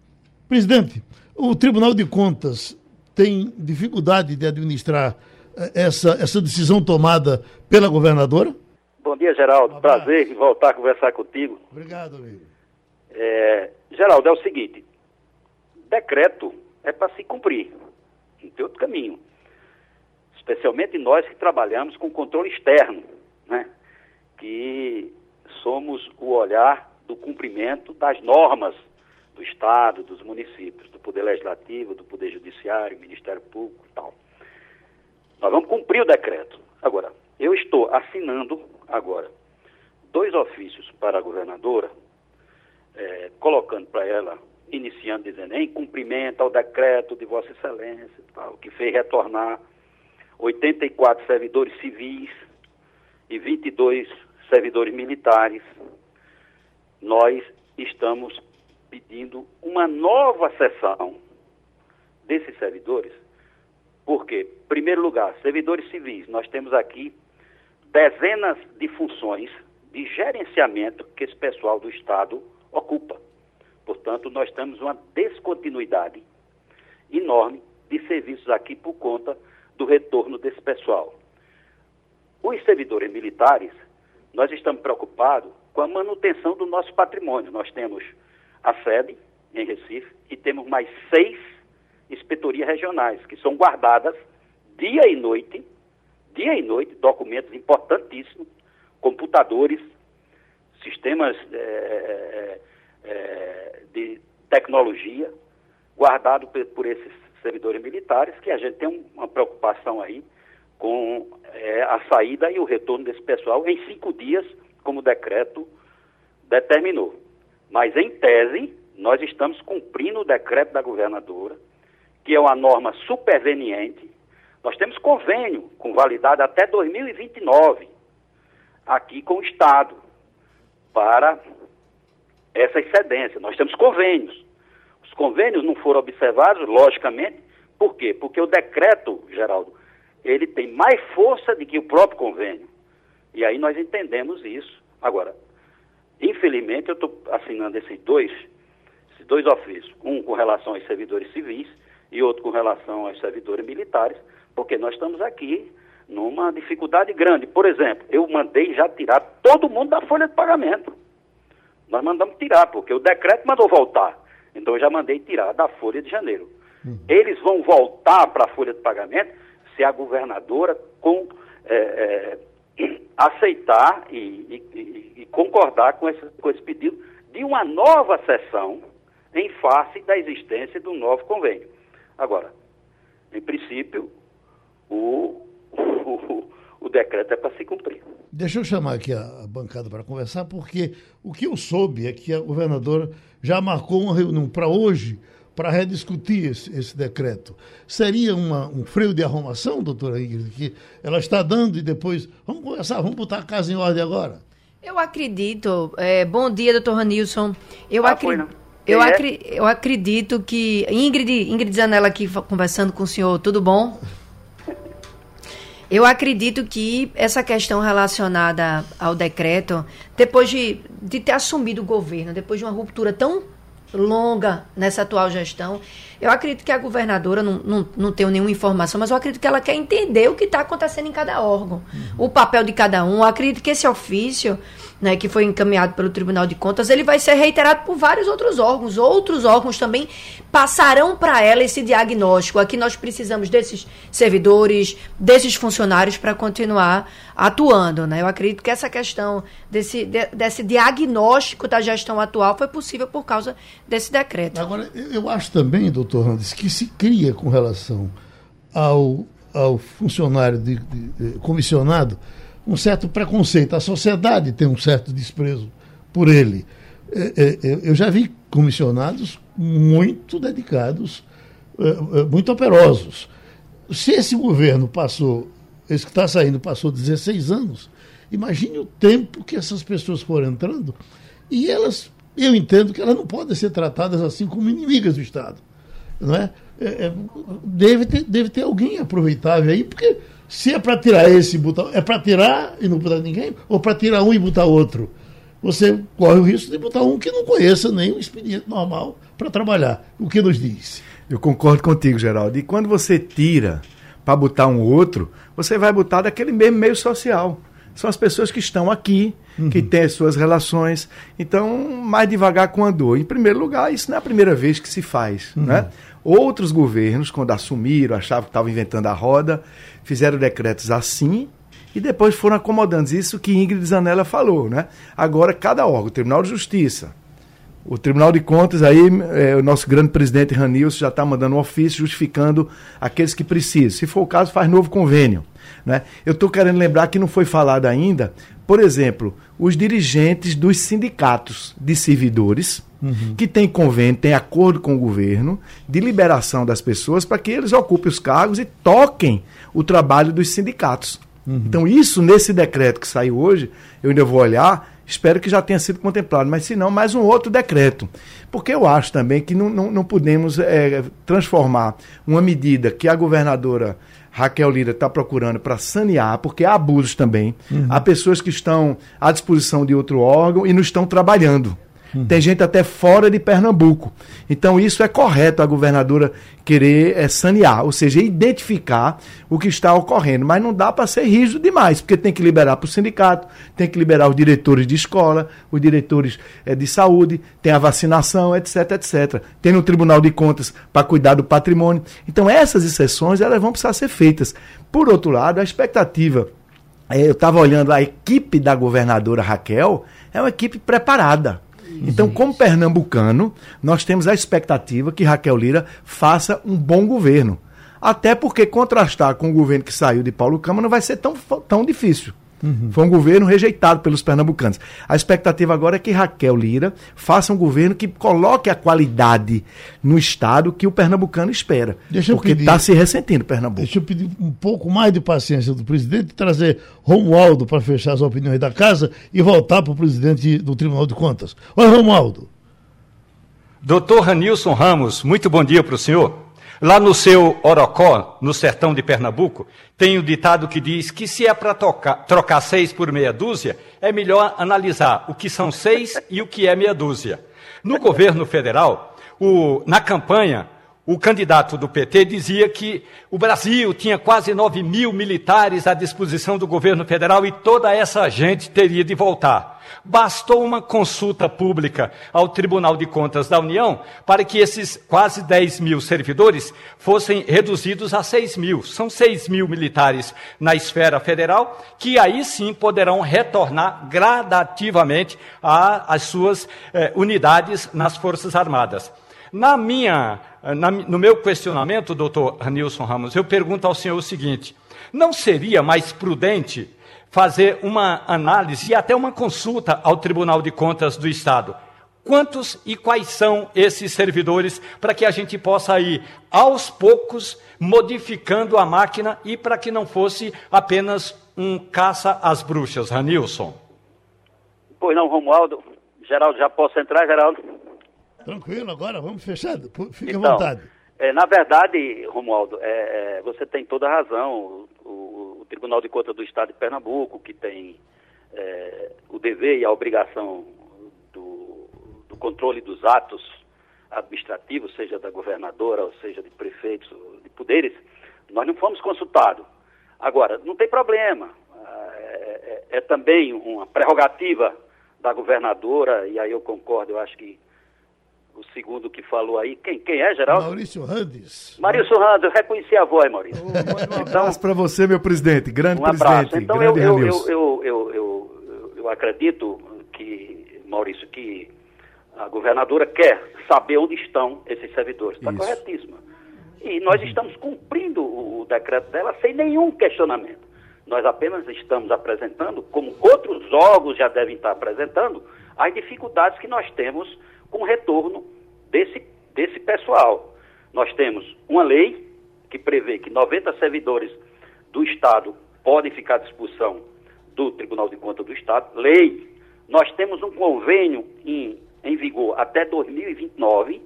Speaker 2: presidente, o Tribunal de Contas tem dificuldade de administrar essa, essa decisão tomada pela governadora?
Speaker 7: Bom dia, Geraldo. Um Prazer em voltar a conversar contigo.
Speaker 2: Obrigado, amigo.
Speaker 7: É, Geraldo, é o seguinte: decreto é para se cumprir. Não tem outro caminho. Especialmente nós que trabalhamos com controle externo, né? que somos o olhar do cumprimento das normas do Estado, dos municípios, do Poder Legislativo, do Poder Judiciário, Ministério Público e tal. Nós vamos cumprir o decreto. Agora, eu estou assinando agora dois ofícios para a governadora, é, colocando para ela, iniciando, dizendo em cumprimento ao decreto de Vossa Excelência, tal, que fez retornar 84 servidores civis e 22 servidores militares, nós estamos pedindo uma nova sessão desses servidores, porque, em primeiro lugar, servidores civis, nós temos aqui dezenas de funções de gerenciamento que esse pessoal do Estado ocupa. Portanto, nós temos uma descontinuidade enorme de serviços aqui por conta do retorno desse pessoal. Os servidores militares, nós estamos preocupados com a manutenção do nosso patrimônio. Nós temos a sede em Recife e temos mais seis inspetorias regionais que são guardadas dia e noite dia e noite, documentos importantíssimos, computadores, sistemas é, é, de tecnologia, guardado por, esses servidores militares, que a gente tem uma preocupação aí com é, a saída e o retorno desse pessoal em cinco dias, como o decreto determinou. Mas, em tese, nós estamos cumprindo o decreto da governadora, que é uma norma superveniente, nós temos convênio com validade até 2029 aqui com o Estado para essa excedência. Nós temos convênios. Os convênios não foram observados, logicamente, por quê? Porque o decreto, Geraldo, ele tem mais força do que o próprio convênio. E aí nós entendemos isso. Agora, infelizmente, eu estou assinando esses dois, esses dois ofícios, um com relação aos servidores civis e outro com relação aos servidores militares, porque nós estamos aqui numa dificuldade grande. Por exemplo, eu mandei já tirar todo mundo da folha de pagamento. Nós mandamos tirar, porque o decreto mandou voltar. Então eu já mandei tirar da folha de janeiro. Uhum. Eles vão voltar para a folha de pagamento se a governadora com, é, é, <clears throat> aceitar e, e, e, concordar com esse, com esse pedido de uma nova sessão em face da existência do novo convênio. Agora, em princípio, o, o, o decreto é para se cumprir.
Speaker 2: Deixa eu chamar aqui a, a bancada para conversar, porque o que eu soube é que a governadora já marcou uma reunião para hoje para rediscutir esse, esse, decreto. Seria uma, um freio de arrumação, doutora Ingrid, que ela está dando e depois. Vamos conversar, vamos botar a casa em ordem agora.
Speaker 5: Eu acredito. É, bom dia, doutor Ranilson. Eu, ah, acri... eu, é? acri... eu acredito que. Ingrid, Ingrid Zanella aqui conversando com o senhor, tudo bom? Eu acredito que essa questão relacionada ao decreto, depois de, de ter assumido o governo, depois de uma ruptura tão longa nessa atual gestão, eu acredito que a governadora, não, não, não tenho nenhuma informação, mas eu acredito que ela quer entender o que está acontecendo em cada órgão, uhum. o papel de cada um. Eu acredito que esse ofício né, que foi encaminhado pelo Tribunal de Contas, ele vai ser reiterado por vários outros órgãos. Outros órgãos também passarão para ela esse diagnóstico. Aqui nós precisamos desses servidores, desses funcionários para continuar atuando. Né? Eu acredito que essa questão desse, de, desse diagnóstico da gestão atual foi possível por causa desse decreto.
Speaker 2: Agora, eu acho também, doutor Randes, que se cria com relação ao, ao funcionário de, de, de comissionado um certo preconceito. A sociedade tem um certo desprezo por ele. É, é, eu já vi comissionados muito dedicados, é, muito operosos. Se esse governo passou, esse que está saindo passou 16 anos, imagine o tempo que essas pessoas foram entrando e elas, eu entendo que elas não podem ser tratadas assim como inimigas do Estado. Não é? é deve, ter, deve ter alguém aproveitável aí, porque se é para tirar esse e botar. É para tirar e não botar ninguém? Ou para tirar um e botar outro? Você corre o risco de botar um que não conheça nem o expediente normal para trabalhar. O que nos diz?
Speaker 3: Eu concordo contigo, Geraldo. E quando você tira para botar um outro, você vai botar daquele mesmo meio social. São as pessoas que estão aqui, uhum. que têm as suas relações. Então, mais devagar com a dor. Em primeiro lugar, isso não é a primeira vez que se faz. Uhum. Né? Outros governos, quando assumiram, achavam que estavam inventando a roda, fizeram decretos assim e depois foram acomodando. Isso que Ingrid Zanella falou, né? Agora, cada órgão, Tribunal de Justiça, o Tribunal de Contas, aí é, o nosso grande presidente Ranilson já está mandando um ofício justificando aqueles que precisam. Se for o caso, faz novo convênio. Né? Eu estou querendo lembrar que não foi falado ainda, por exemplo, os dirigentes dos sindicatos de servidores, uhum. que têm convênio, têm acordo com o governo de liberação das pessoas para que eles ocupem os cargos e toquem o trabalho dos sindicatos. Uhum. Então, isso nesse decreto que saiu hoje, eu ainda vou olhar, espero que já tenha sido contemplado, mas se não, mais um outro decreto. Porque eu acho também que não, não, não podemos é, transformar uma medida que a governadora Raquel Lira está procurando para sanear, porque há abusos também. Uhum. Há pessoas que estão à disposição de outro órgão e não estão trabalhando. Uhum. Tem gente até fora de Pernambuco. Então, isso é correto a governadora querer é, sanear, ou seja, identificar o que está ocorrendo. Mas não dá para ser rígido demais, porque tem que liberar para o sindicato, tem que liberar os diretores de escola, os diretores é, de saúde, tem a vacinação, etc, etc. Tem no Tribunal de Contas para cuidar do patrimônio. Então, essas exceções elas vão precisar ser feitas. Por outro lado, a expectativa. É, eu estava olhando a equipe da governadora Raquel, é uma equipe preparada então, como pernambucano, nós temos a expectativa que Raquel Lira faça um bom governo. Até porque contrastar com o governo que saiu de Paulo Câmara não vai ser tão, tão difícil. Uhum. Foi um governo rejeitado pelos pernambucanos. A expectativa agora é que Raquel Lira faça um governo que coloque a qualidade no Estado que o pernambucano espera. Deixa porque está se ressentindo Pernambuco.
Speaker 2: Deixa eu pedir um pouco mais de paciência do presidente, trazer Romualdo para fechar as opiniões da casa e voltar para o presidente do Tribunal de Contas. Oi, Romualdo.
Speaker 4: Doutor Ranilson Ramos, muito bom dia para o senhor. Lá no seu Orocó, no sertão de Pernambuco, tem o um ditado que diz que se é para trocar seis por meia dúzia, é melhor analisar o que são seis e o que é meia dúzia. No <laughs> governo federal, o, na campanha, o candidato do PT dizia que o Brasil tinha quase 9 mil militares à disposição do governo federal e toda essa gente teria de voltar. Bastou uma consulta pública ao Tribunal de Contas da União para que esses quase 10 mil servidores fossem reduzidos a 6 mil. São 6 mil militares na esfera federal, que aí sim poderão retornar gradativamente às suas eh, unidades nas Forças Armadas. Na minha, na, no meu questionamento, doutor Nilson Ramos, eu pergunto ao senhor o seguinte: não seria mais prudente fazer uma análise e até uma consulta ao Tribunal de Contas do Estado? Quantos e quais são esses servidores para que a gente possa ir aos poucos modificando a máquina e para que não fosse apenas um caça às bruxas, Ranilson?
Speaker 7: Pois não, Romualdo. Geraldo, já posso entrar, Geraldo?
Speaker 2: Tranquilo, agora vamos fechando. Fique
Speaker 7: então,
Speaker 2: à vontade.
Speaker 7: É, na verdade, Romualdo, é, é, você tem toda a razão. O, o, o, Tribunal de Contas do Estado de Pernambuco, que tem é, o dever e a obrigação do, do, controle dos atos administrativos, seja da governadora, ou seja de prefeitos, de poderes, nós não fomos consultados. Agora, não tem problema. É, é, é também uma prerrogativa da governadora, e aí eu concordo, eu acho que o segundo que falou aí. Quem, quem é, Geraldo?
Speaker 2: Maurício Randes.
Speaker 7: Maurício Randes, eu reconheci a voz, Maurício.
Speaker 3: Um então, abraço para você, meu presidente. Grande
Speaker 7: um abraço.
Speaker 3: presidente.
Speaker 7: Então, eu, eu, eu, eu, eu, eu, eu acredito que, Maurício, que a governadora quer saber onde estão esses servidores. Está corretíssima. E nós estamos cumprindo o decreto dela sem nenhum questionamento. Nós apenas estamos apresentando, como outros órgãos já devem estar apresentando, as dificuldades que nós temos com retorno desse, desse pessoal. Nós temos uma lei que prevê que 90 servidores do Estado podem ficar à disposição do Tribunal de Contas do Estado, lei. Nós temos um convênio em, em vigor até 2029.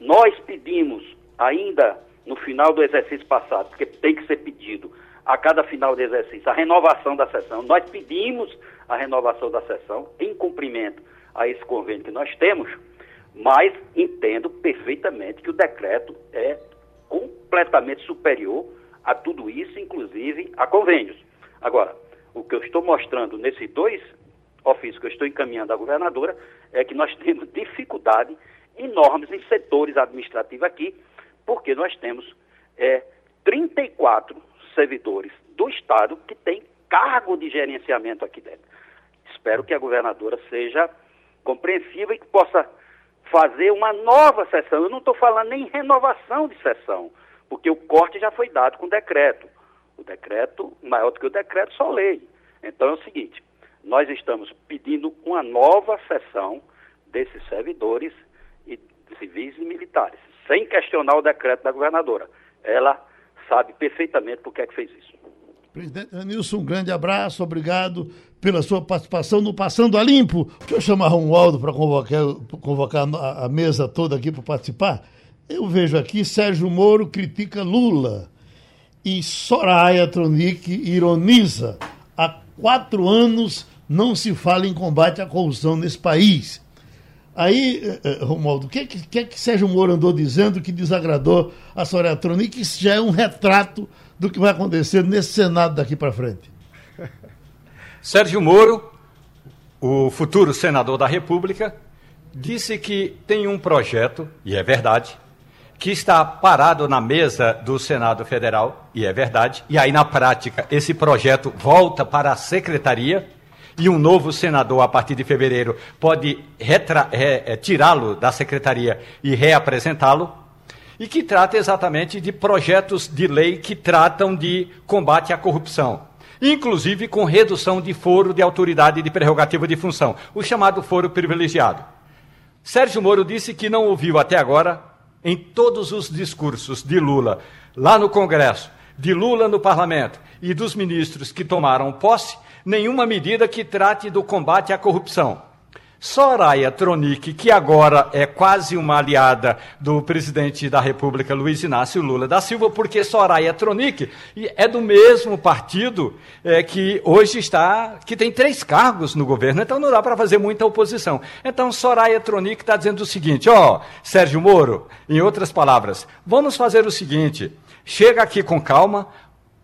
Speaker 7: Nós pedimos ainda no final do exercício passado, porque tem que ser pedido a cada final de exercício, a renovação da sessão. Nós pedimos a renovação da sessão em cumprimento a esse convênio que nós temos, mas entendo perfeitamente que o decreto é completamente superior a tudo isso, inclusive a convênios. Agora, o que eu estou mostrando nesses dois ofícios que eu estou encaminhando à governadora é que nós <laughs> temos dificuldade enormes em setores administrativos aqui, porque nós temos é, 34 servidores do Estado que têm cargo de gerenciamento aqui dentro. Espero que a governadora seja compreensiva e que possa fazer uma nova sessão. Eu não estou falando nem renovação de sessão, porque o corte já foi dado com decreto. O decreto, maior do que o decreto, só lei. Então é o seguinte: nós estamos pedindo uma nova sessão desses servidores e civis e militares, sem questionar o decreto da governadora. Ela sabe perfeitamente por que é que fez isso.
Speaker 2: Presidente Anilson, um grande abraço, obrigado pela sua participação no Passando a Limpo. Deixa eu chamar o Aldo para convocar, convocar a, a mesa toda aqui para participar. Eu vejo aqui Sérgio Moro critica Lula e Soraya Tronic ironiza. Há quatro anos não se fala em combate à corrupção nesse país. Aí, eh, eh, Romualdo, o que, que, é que Sérgio Moro andou dizendo que desagradou a Soraya Tronic? Isso já é um retrato do que vai acontecer nesse Senado daqui para frente.
Speaker 4: Sérgio Moro, o futuro senador da República, disse que tem um projeto, e é verdade, que está parado na mesa do Senado Federal, e é verdade, e aí na prática esse projeto volta para a secretaria e um novo senador, a partir de fevereiro, pode é, tirá-lo da secretaria e reapresentá-lo, e que trata exatamente de projetos de lei que tratam de combate à corrupção, inclusive com redução de foro de autoridade de prerrogativa de função, o chamado foro privilegiado. Sérgio Moro disse que não ouviu até agora, em todos os discursos de Lula lá no Congresso, de Lula no parlamento e dos ministros que tomaram posse, nenhuma medida que trate do combate à corrupção. Soraya Tronic, que agora é quase uma aliada do presidente da República, Luiz Inácio Lula da Silva, porque Soraya Tronic é do mesmo partido é, que hoje está, que tem três cargos no governo, então não dá para fazer muita oposição. Então Soraya Tronic está dizendo o seguinte: ó, Sérgio Moro, em outras palavras, vamos fazer o seguinte: chega aqui com calma,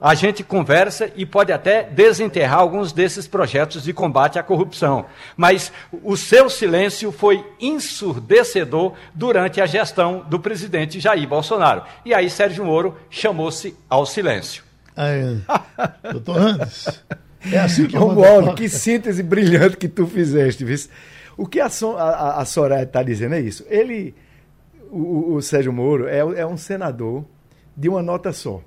Speaker 4: a gente conversa e pode até desenterrar alguns desses projetos de combate à corrupção. Mas o seu silêncio foi ensurdecedor durante a gestão do presidente Jair Bolsonaro. E aí Sérgio Moro chamou-se ao silêncio.
Speaker 2: Aí, <laughs> doutor Randes, é assim que eu
Speaker 3: Romualdo, que síntese brilhante que tu fizeste, viu? O que a, so, a, a Soraya está dizendo é isso. Ele, o, o Sérgio Moro, é, é um senador de uma nota só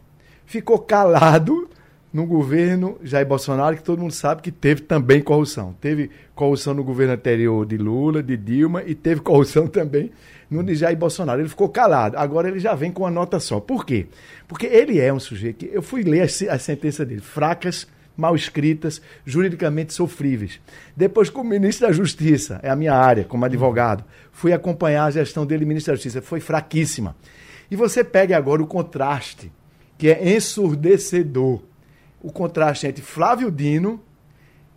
Speaker 3: ficou calado no governo Jair Bolsonaro, que todo mundo sabe que teve também corrupção. Teve corrupção no governo anterior de Lula, de Dilma, e teve <laughs> corrupção também no de Jair Bolsonaro. Ele ficou calado. Agora ele já vem com uma nota só. Por quê? Porque ele é um sujeito que. Eu fui ler a, a sentença dele. Fracas, mal escritas, juridicamente sofríveis. Depois, como ministro da Justiça, é a minha área, como advogado, fui acompanhar a gestão dele, ministro da Justiça. Foi fraquíssima. E você pega agora o contraste que é ensurdecedor. O contraste entre Flávio Dino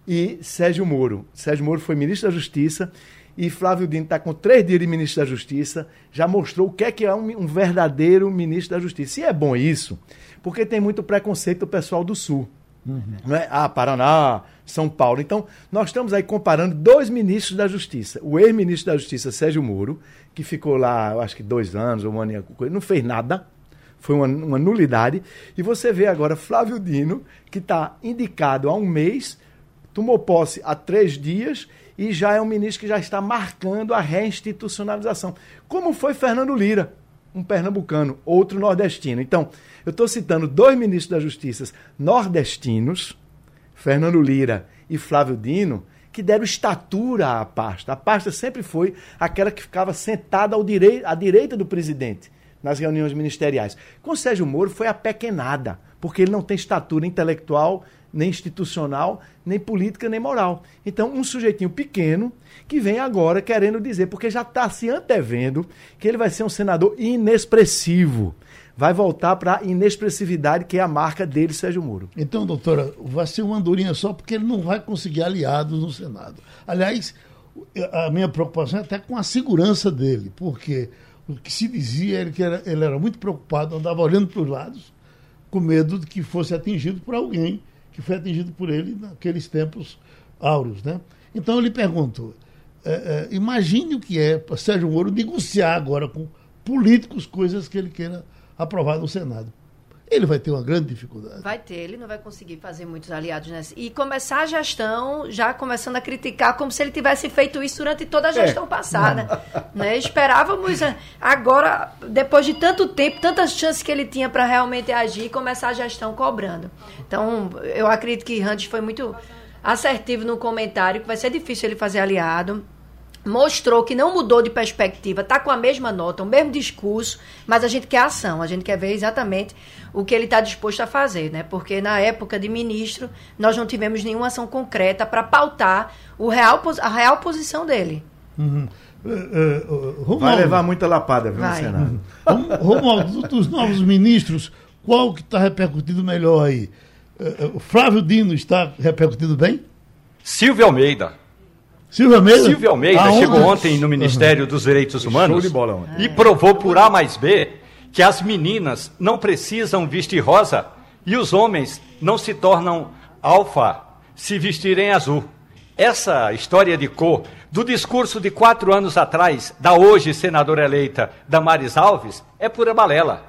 Speaker 3: e Sérgio Moro. Sérgio Moro foi ministro da Justiça e Flávio Dino está com três dias de ministro da Justiça, já mostrou o que é que é um, um, verdadeiro ministro da Justiça. E é bom isso, porque tem muito preconceito do pessoal do Sul. Uhum. Não é? Ah, Paraná, São Paulo. Então, nós estamos aí comparando dois ministros da Justiça. O ex-ministro da Justiça, Sérgio Moro, que ficou lá, eu acho que dois anos, ou um ano, não fez nada, foi uma, uma nulidade. E você vê agora Flávio Dino, que está indicado há um mês, tomou posse há três dias e já é um ministro que já está marcando a reinstitucionalização. Como foi Fernando Lira, um pernambucano, outro nordestino. Então, eu estou citando dois ministros da Justiça nordestinos, Fernando Lira e Flávio Dino, que deram estatura à pasta. A pasta sempre foi aquela que ficava sentada ao direi à direita do presidente nas reuniões ministeriais. Com Sérgio Moro foi apequenada, porque ele não tem estatura intelectual, nem institucional, nem política, nem moral. Então, um sujeitinho pequeno que vem agora querendo dizer, porque já está se antevendo que ele vai ser um senador inexpressivo. Vai voltar para a inexpressividade, que é a marca dele, Sérgio Moro.
Speaker 2: Então, doutora, vai ser uma andorinha só, porque ele não vai conseguir aliados no Senado. Aliás, a minha preocupação é até com a segurança dele, porque o que se dizia era que era, ele era muito preocupado, andava olhando para os lados, com medo de que fosse atingido por alguém que foi atingido por ele naqueles tempos áureos. Né? Então eu lhe pergunto, é, é, imagine o que é para Sérgio Moro negociar agora com políticos coisas que ele queira aprovar no Senado ele vai ter uma grande dificuldade.
Speaker 5: Vai ter, ele não vai conseguir fazer muitos aliados nessa. E começar a gestão já começando a criticar como se ele tivesse feito isso durante toda a é. gestão é. passada. <laughs> Né? Esperávamos eh, agora, depois de tanto tempo, tantas chances que ele tinha para realmente agir, começar a gestão cobrando. Então, eu acredito que Randes foi muito assertivo no comentário, que vai ser difícil ele fazer aliado mostrou que não mudou de perspectiva, está com a mesma nota, o mesmo discurso, mas a gente quer ação, a gente quer ver exatamente o que ele está disposto a fazer, né? Porque na época de ministro, nós não tivemos nenhuma ação concreta para pautar o real, a real posição dele.
Speaker 3: Uhum. Uh, uh, Vai levar muita lapada, viu, Vai. Senado?
Speaker 2: Uhum. Romualdo, dos novos ministros, qual que está repercutindo melhor aí? Uh, Flávio Dino está repercutindo bem?
Speaker 4: Silvio Almeida.
Speaker 2: Silvio Almeida,
Speaker 4: Silvio Almeida Aonde? chegou ontem no Ministério dos Direitos Humanos bola, e provou por A mais B que as meninas não precisam vestir rosa e os homens não se tornam alfa se vestirem azul. Essa história de cor, do discurso de quatro anos atrás, da hoje senadora eleita Damares Alves, é pura balela.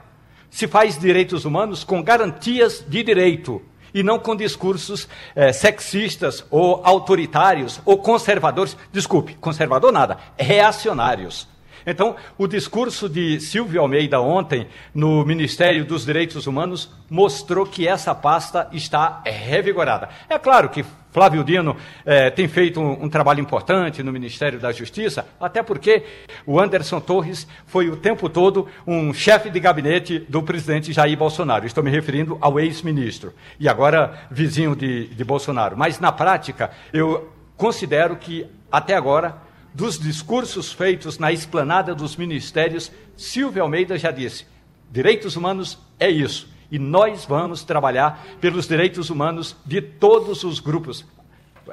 Speaker 4: Se faz direitos humanos com garantias de direito e não com discursos é, sexistas ou autoritários ou conservadores. Desculpe, conservador nada, reacionários. Então, o discurso de Silvio Almeida ontem no Ministério dos Direitos Humanos mostrou que essa pasta está revigorada. É claro que Flávio Dino eh, tem feito um, um, trabalho importante no Ministério da Justiça, até porque o Anderson Torres foi o tempo todo um chefe de gabinete do presidente Jair Bolsonaro. Estou me referindo ao ex-ministro e agora vizinho de, de Bolsonaro. Mas, na prática, eu considero que, até agora, dos discursos feitos na esplanada dos ministérios, Silvio Almeida já disse: direitos humanos é isso. E nós vamos trabalhar pelos direitos humanos de todos os grupos.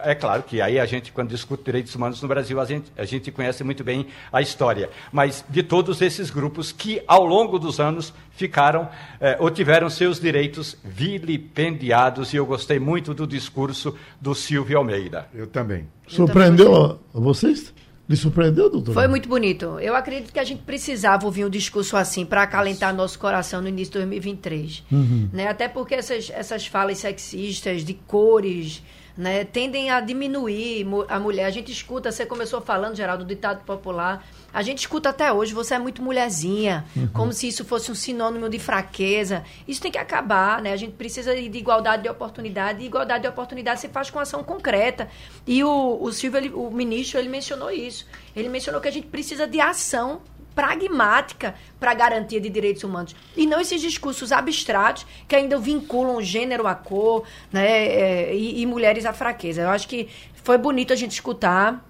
Speaker 4: É claro que aí a gente, quando discute direitos humanos no Brasil, a gente, a gente conhece muito bem a história. Mas de todos esses grupos que, ao longo dos anos, ficaram eh, ou tiveram seus direitos vilipendiados, e eu gostei muito do discurso do Silvio Almeida.
Speaker 3: Eu também.
Speaker 2: Surpreendeu a vocês? Lhe surpreendeu, doutor?
Speaker 5: Foi muito bonito. Eu acredito que a gente precisava ouvir um discurso assim para acalentar nosso coração no início de 2023. Uhum. Né? Até porque essas, essas falas sexistas, de cores, né, tendem a diminuir a mulher. A gente escuta, você começou falando, Geraldo, do ditado popular. A gente escuta até hoje, você é muito mulherzinha, uhum. como se isso fosse um sinônimo de fraqueza. Isso tem que acabar, né? A gente precisa de igualdade de oportunidade, e igualdade de oportunidade se faz com ação concreta. E o, o Silvio, ele, o ministro, ele mencionou isso. Ele mencionou que a gente precisa de ação pragmática para a garantia de direitos humanos. E não esses discursos abstratos que ainda vinculam gênero à cor né, é, e, e mulheres à fraqueza. Eu acho que foi bonito a gente escutar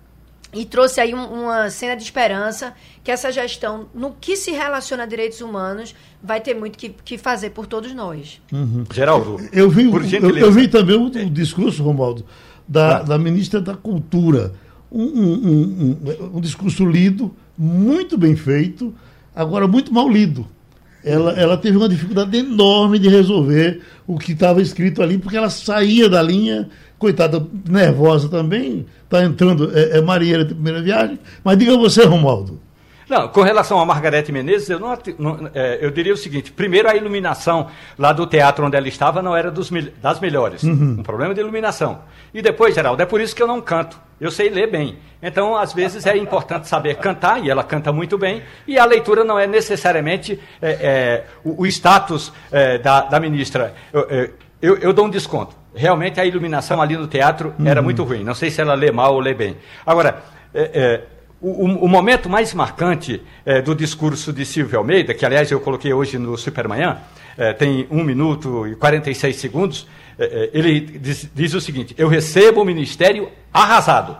Speaker 5: e trouxe aí um, uma cena de esperança que essa gestão, no que se relaciona a direitos humanos, vai ter muito que, que fazer por todos nós.
Speaker 4: Uhum. Geraldo,
Speaker 2: eu vi, eu, eu, vi também o, o discurso, Romualdo, da, ah. da ministra da Cultura. Um, um, um, um discurso lido, muito bem feito, agora muito mal lido. Ela, ela teve uma dificuldade enorme de resolver o que estava escrito ali, porque ela saía da linha, coitada, nervosa também, está entrando, é, é marinheira de primeira viagem. Mas diga você, Romualdo.
Speaker 4: Não, com relação a Margarete Menezes, eu, não, não, é, eu diria o seguinte: primeiro, a iluminação lá do teatro onde ela estava não era dos, das melhores. Uhum. Um problema de iluminação. E depois, Geraldo, é por isso que eu não canto. Eu sei ler bem. Então, às vezes, é importante saber cantar, e ela canta muito bem, e a leitura não é necessariamente é, é, o, o, status é, da, da, ministra. Eu, é, eu, eu, dou um desconto. Realmente, a iluminação ali no teatro uhum. era muito ruim. Não sei se ela lê mal ou lê bem. Agora. É, o, o, momento mais marcante é, do discurso de Silvio Almeida, que aliás eu coloquei hoje no Supermanhã, é, tem um minuto e 46 segundos, é, ele diz, diz o seguinte: Eu recebo o ministério arrasado.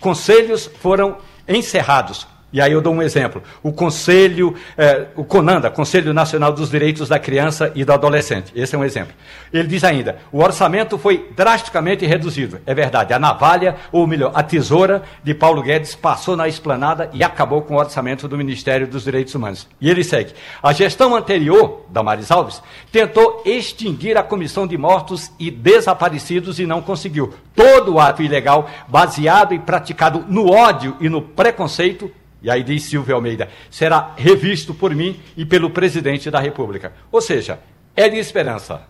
Speaker 4: Conselhos foram encerrados, e aí eu dou um exemplo. O Conselho, eh, o CONANDA, Conselho Nacional dos Direitos da Criança e do Adolescente. Esse é um exemplo. Ele diz ainda: o orçamento foi drasticamente reduzido. É verdade. A navalha, ou melhor, a tesoura de Paulo Guedes passou na esplanada e acabou com o orçamento do Ministério dos Direitos Humanos. E ele segue: a gestão anterior, da Maris Alves, tentou extinguir a comissão de mortos e desaparecidos e não conseguiu. Todo ato ilegal, baseado e praticado no ódio e no preconceito, e aí diz Silvio Almeida, será revisto por mim e pelo presidente da República. Ou seja, é de esperança.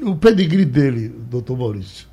Speaker 2: O pedigree dele, doutor Maurício.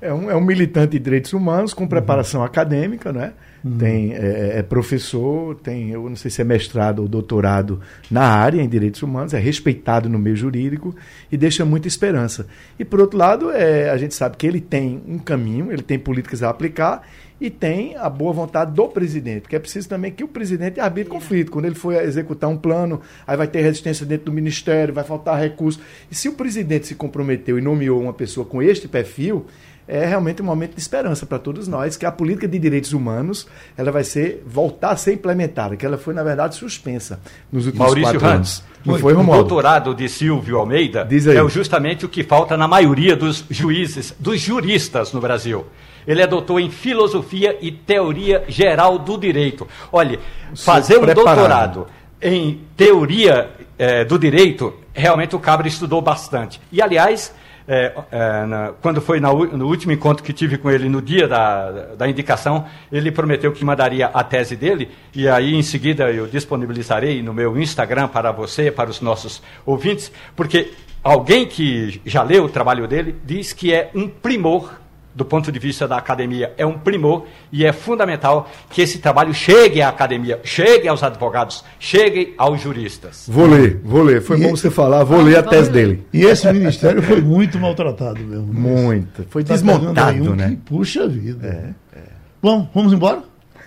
Speaker 3: É um, é um militante de direitos humanos com preparação uhum. acadêmica, né? Uhum. Tem, é, é, professor, tem, eu não sei se é mestrado ou doutorado na área em direitos humanos, é respeitado no meio jurídico e deixa muita esperança. E, por outro lado, é, a gente sabe que ele tem um caminho, ele tem políticas a aplicar e tem a boa vontade do presidente, porque é preciso também que o presidente arbitre conflito. Quando ele for executar um plano, aí vai ter resistência dentro do ministério, vai faltar recurso. E se o presidente se comprometeu e nomeou uma pessoa com este perfil, é realmente um momento de esperança para todos nós que a política de direitos humanos ela vai ser voltar a ser implementada, que ela foi na verdade suspensa nos últimos
Speaker 4: Maurício
Speaker 3: quatro
Speaker 4: Hans, anos. Foi, o doutorado de Silvio Almeida é justamente o que falta na maioria dos juízes, dos juristas no Brasil. Ele é doutor em filosofia e teoria geral do direito. Olha, fazer um doutorado em teoria é, do direito, realmente o Cabra estudou bastante. E, aliás, é, é, na, quando foi na, no último encontro que tive com ele, no dia da, da indicação, ele prometeu que mandaria a tese dele, e aí em seguida eu disponibilizarei no meu Instagram para você, para os nossos ouvintes, porque alguém que já leu o trabalho dele diz que é um primor do ponto de vista da academia, é um primor e é fundamental que esse trabalho chegue à academia, chegue aos advogados, chegue aos juristas.
Speaker 3: Vou ler, vou ler. Foi e bom você falar, vou ah, ler a tese ler. dele.
Speaker 2: E esse ministério foi muito maltratado mesmo.
Speaker 3: Muito. Foi tá desmontado, um né? Que,
Speaker 2: puxa vida. É, é. Bom, vamos embora?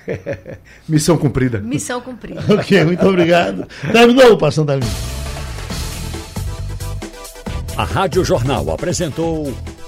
Speaker 2: <laughs>
Speaker 3: Missão cumprida.
Speaker 5: Missão <laughs> cumprida.
Speaker 2: ok, muito obrigado. Terminou o Passando a Limpo.
Speaker 1: A Rádio Jornal apresentou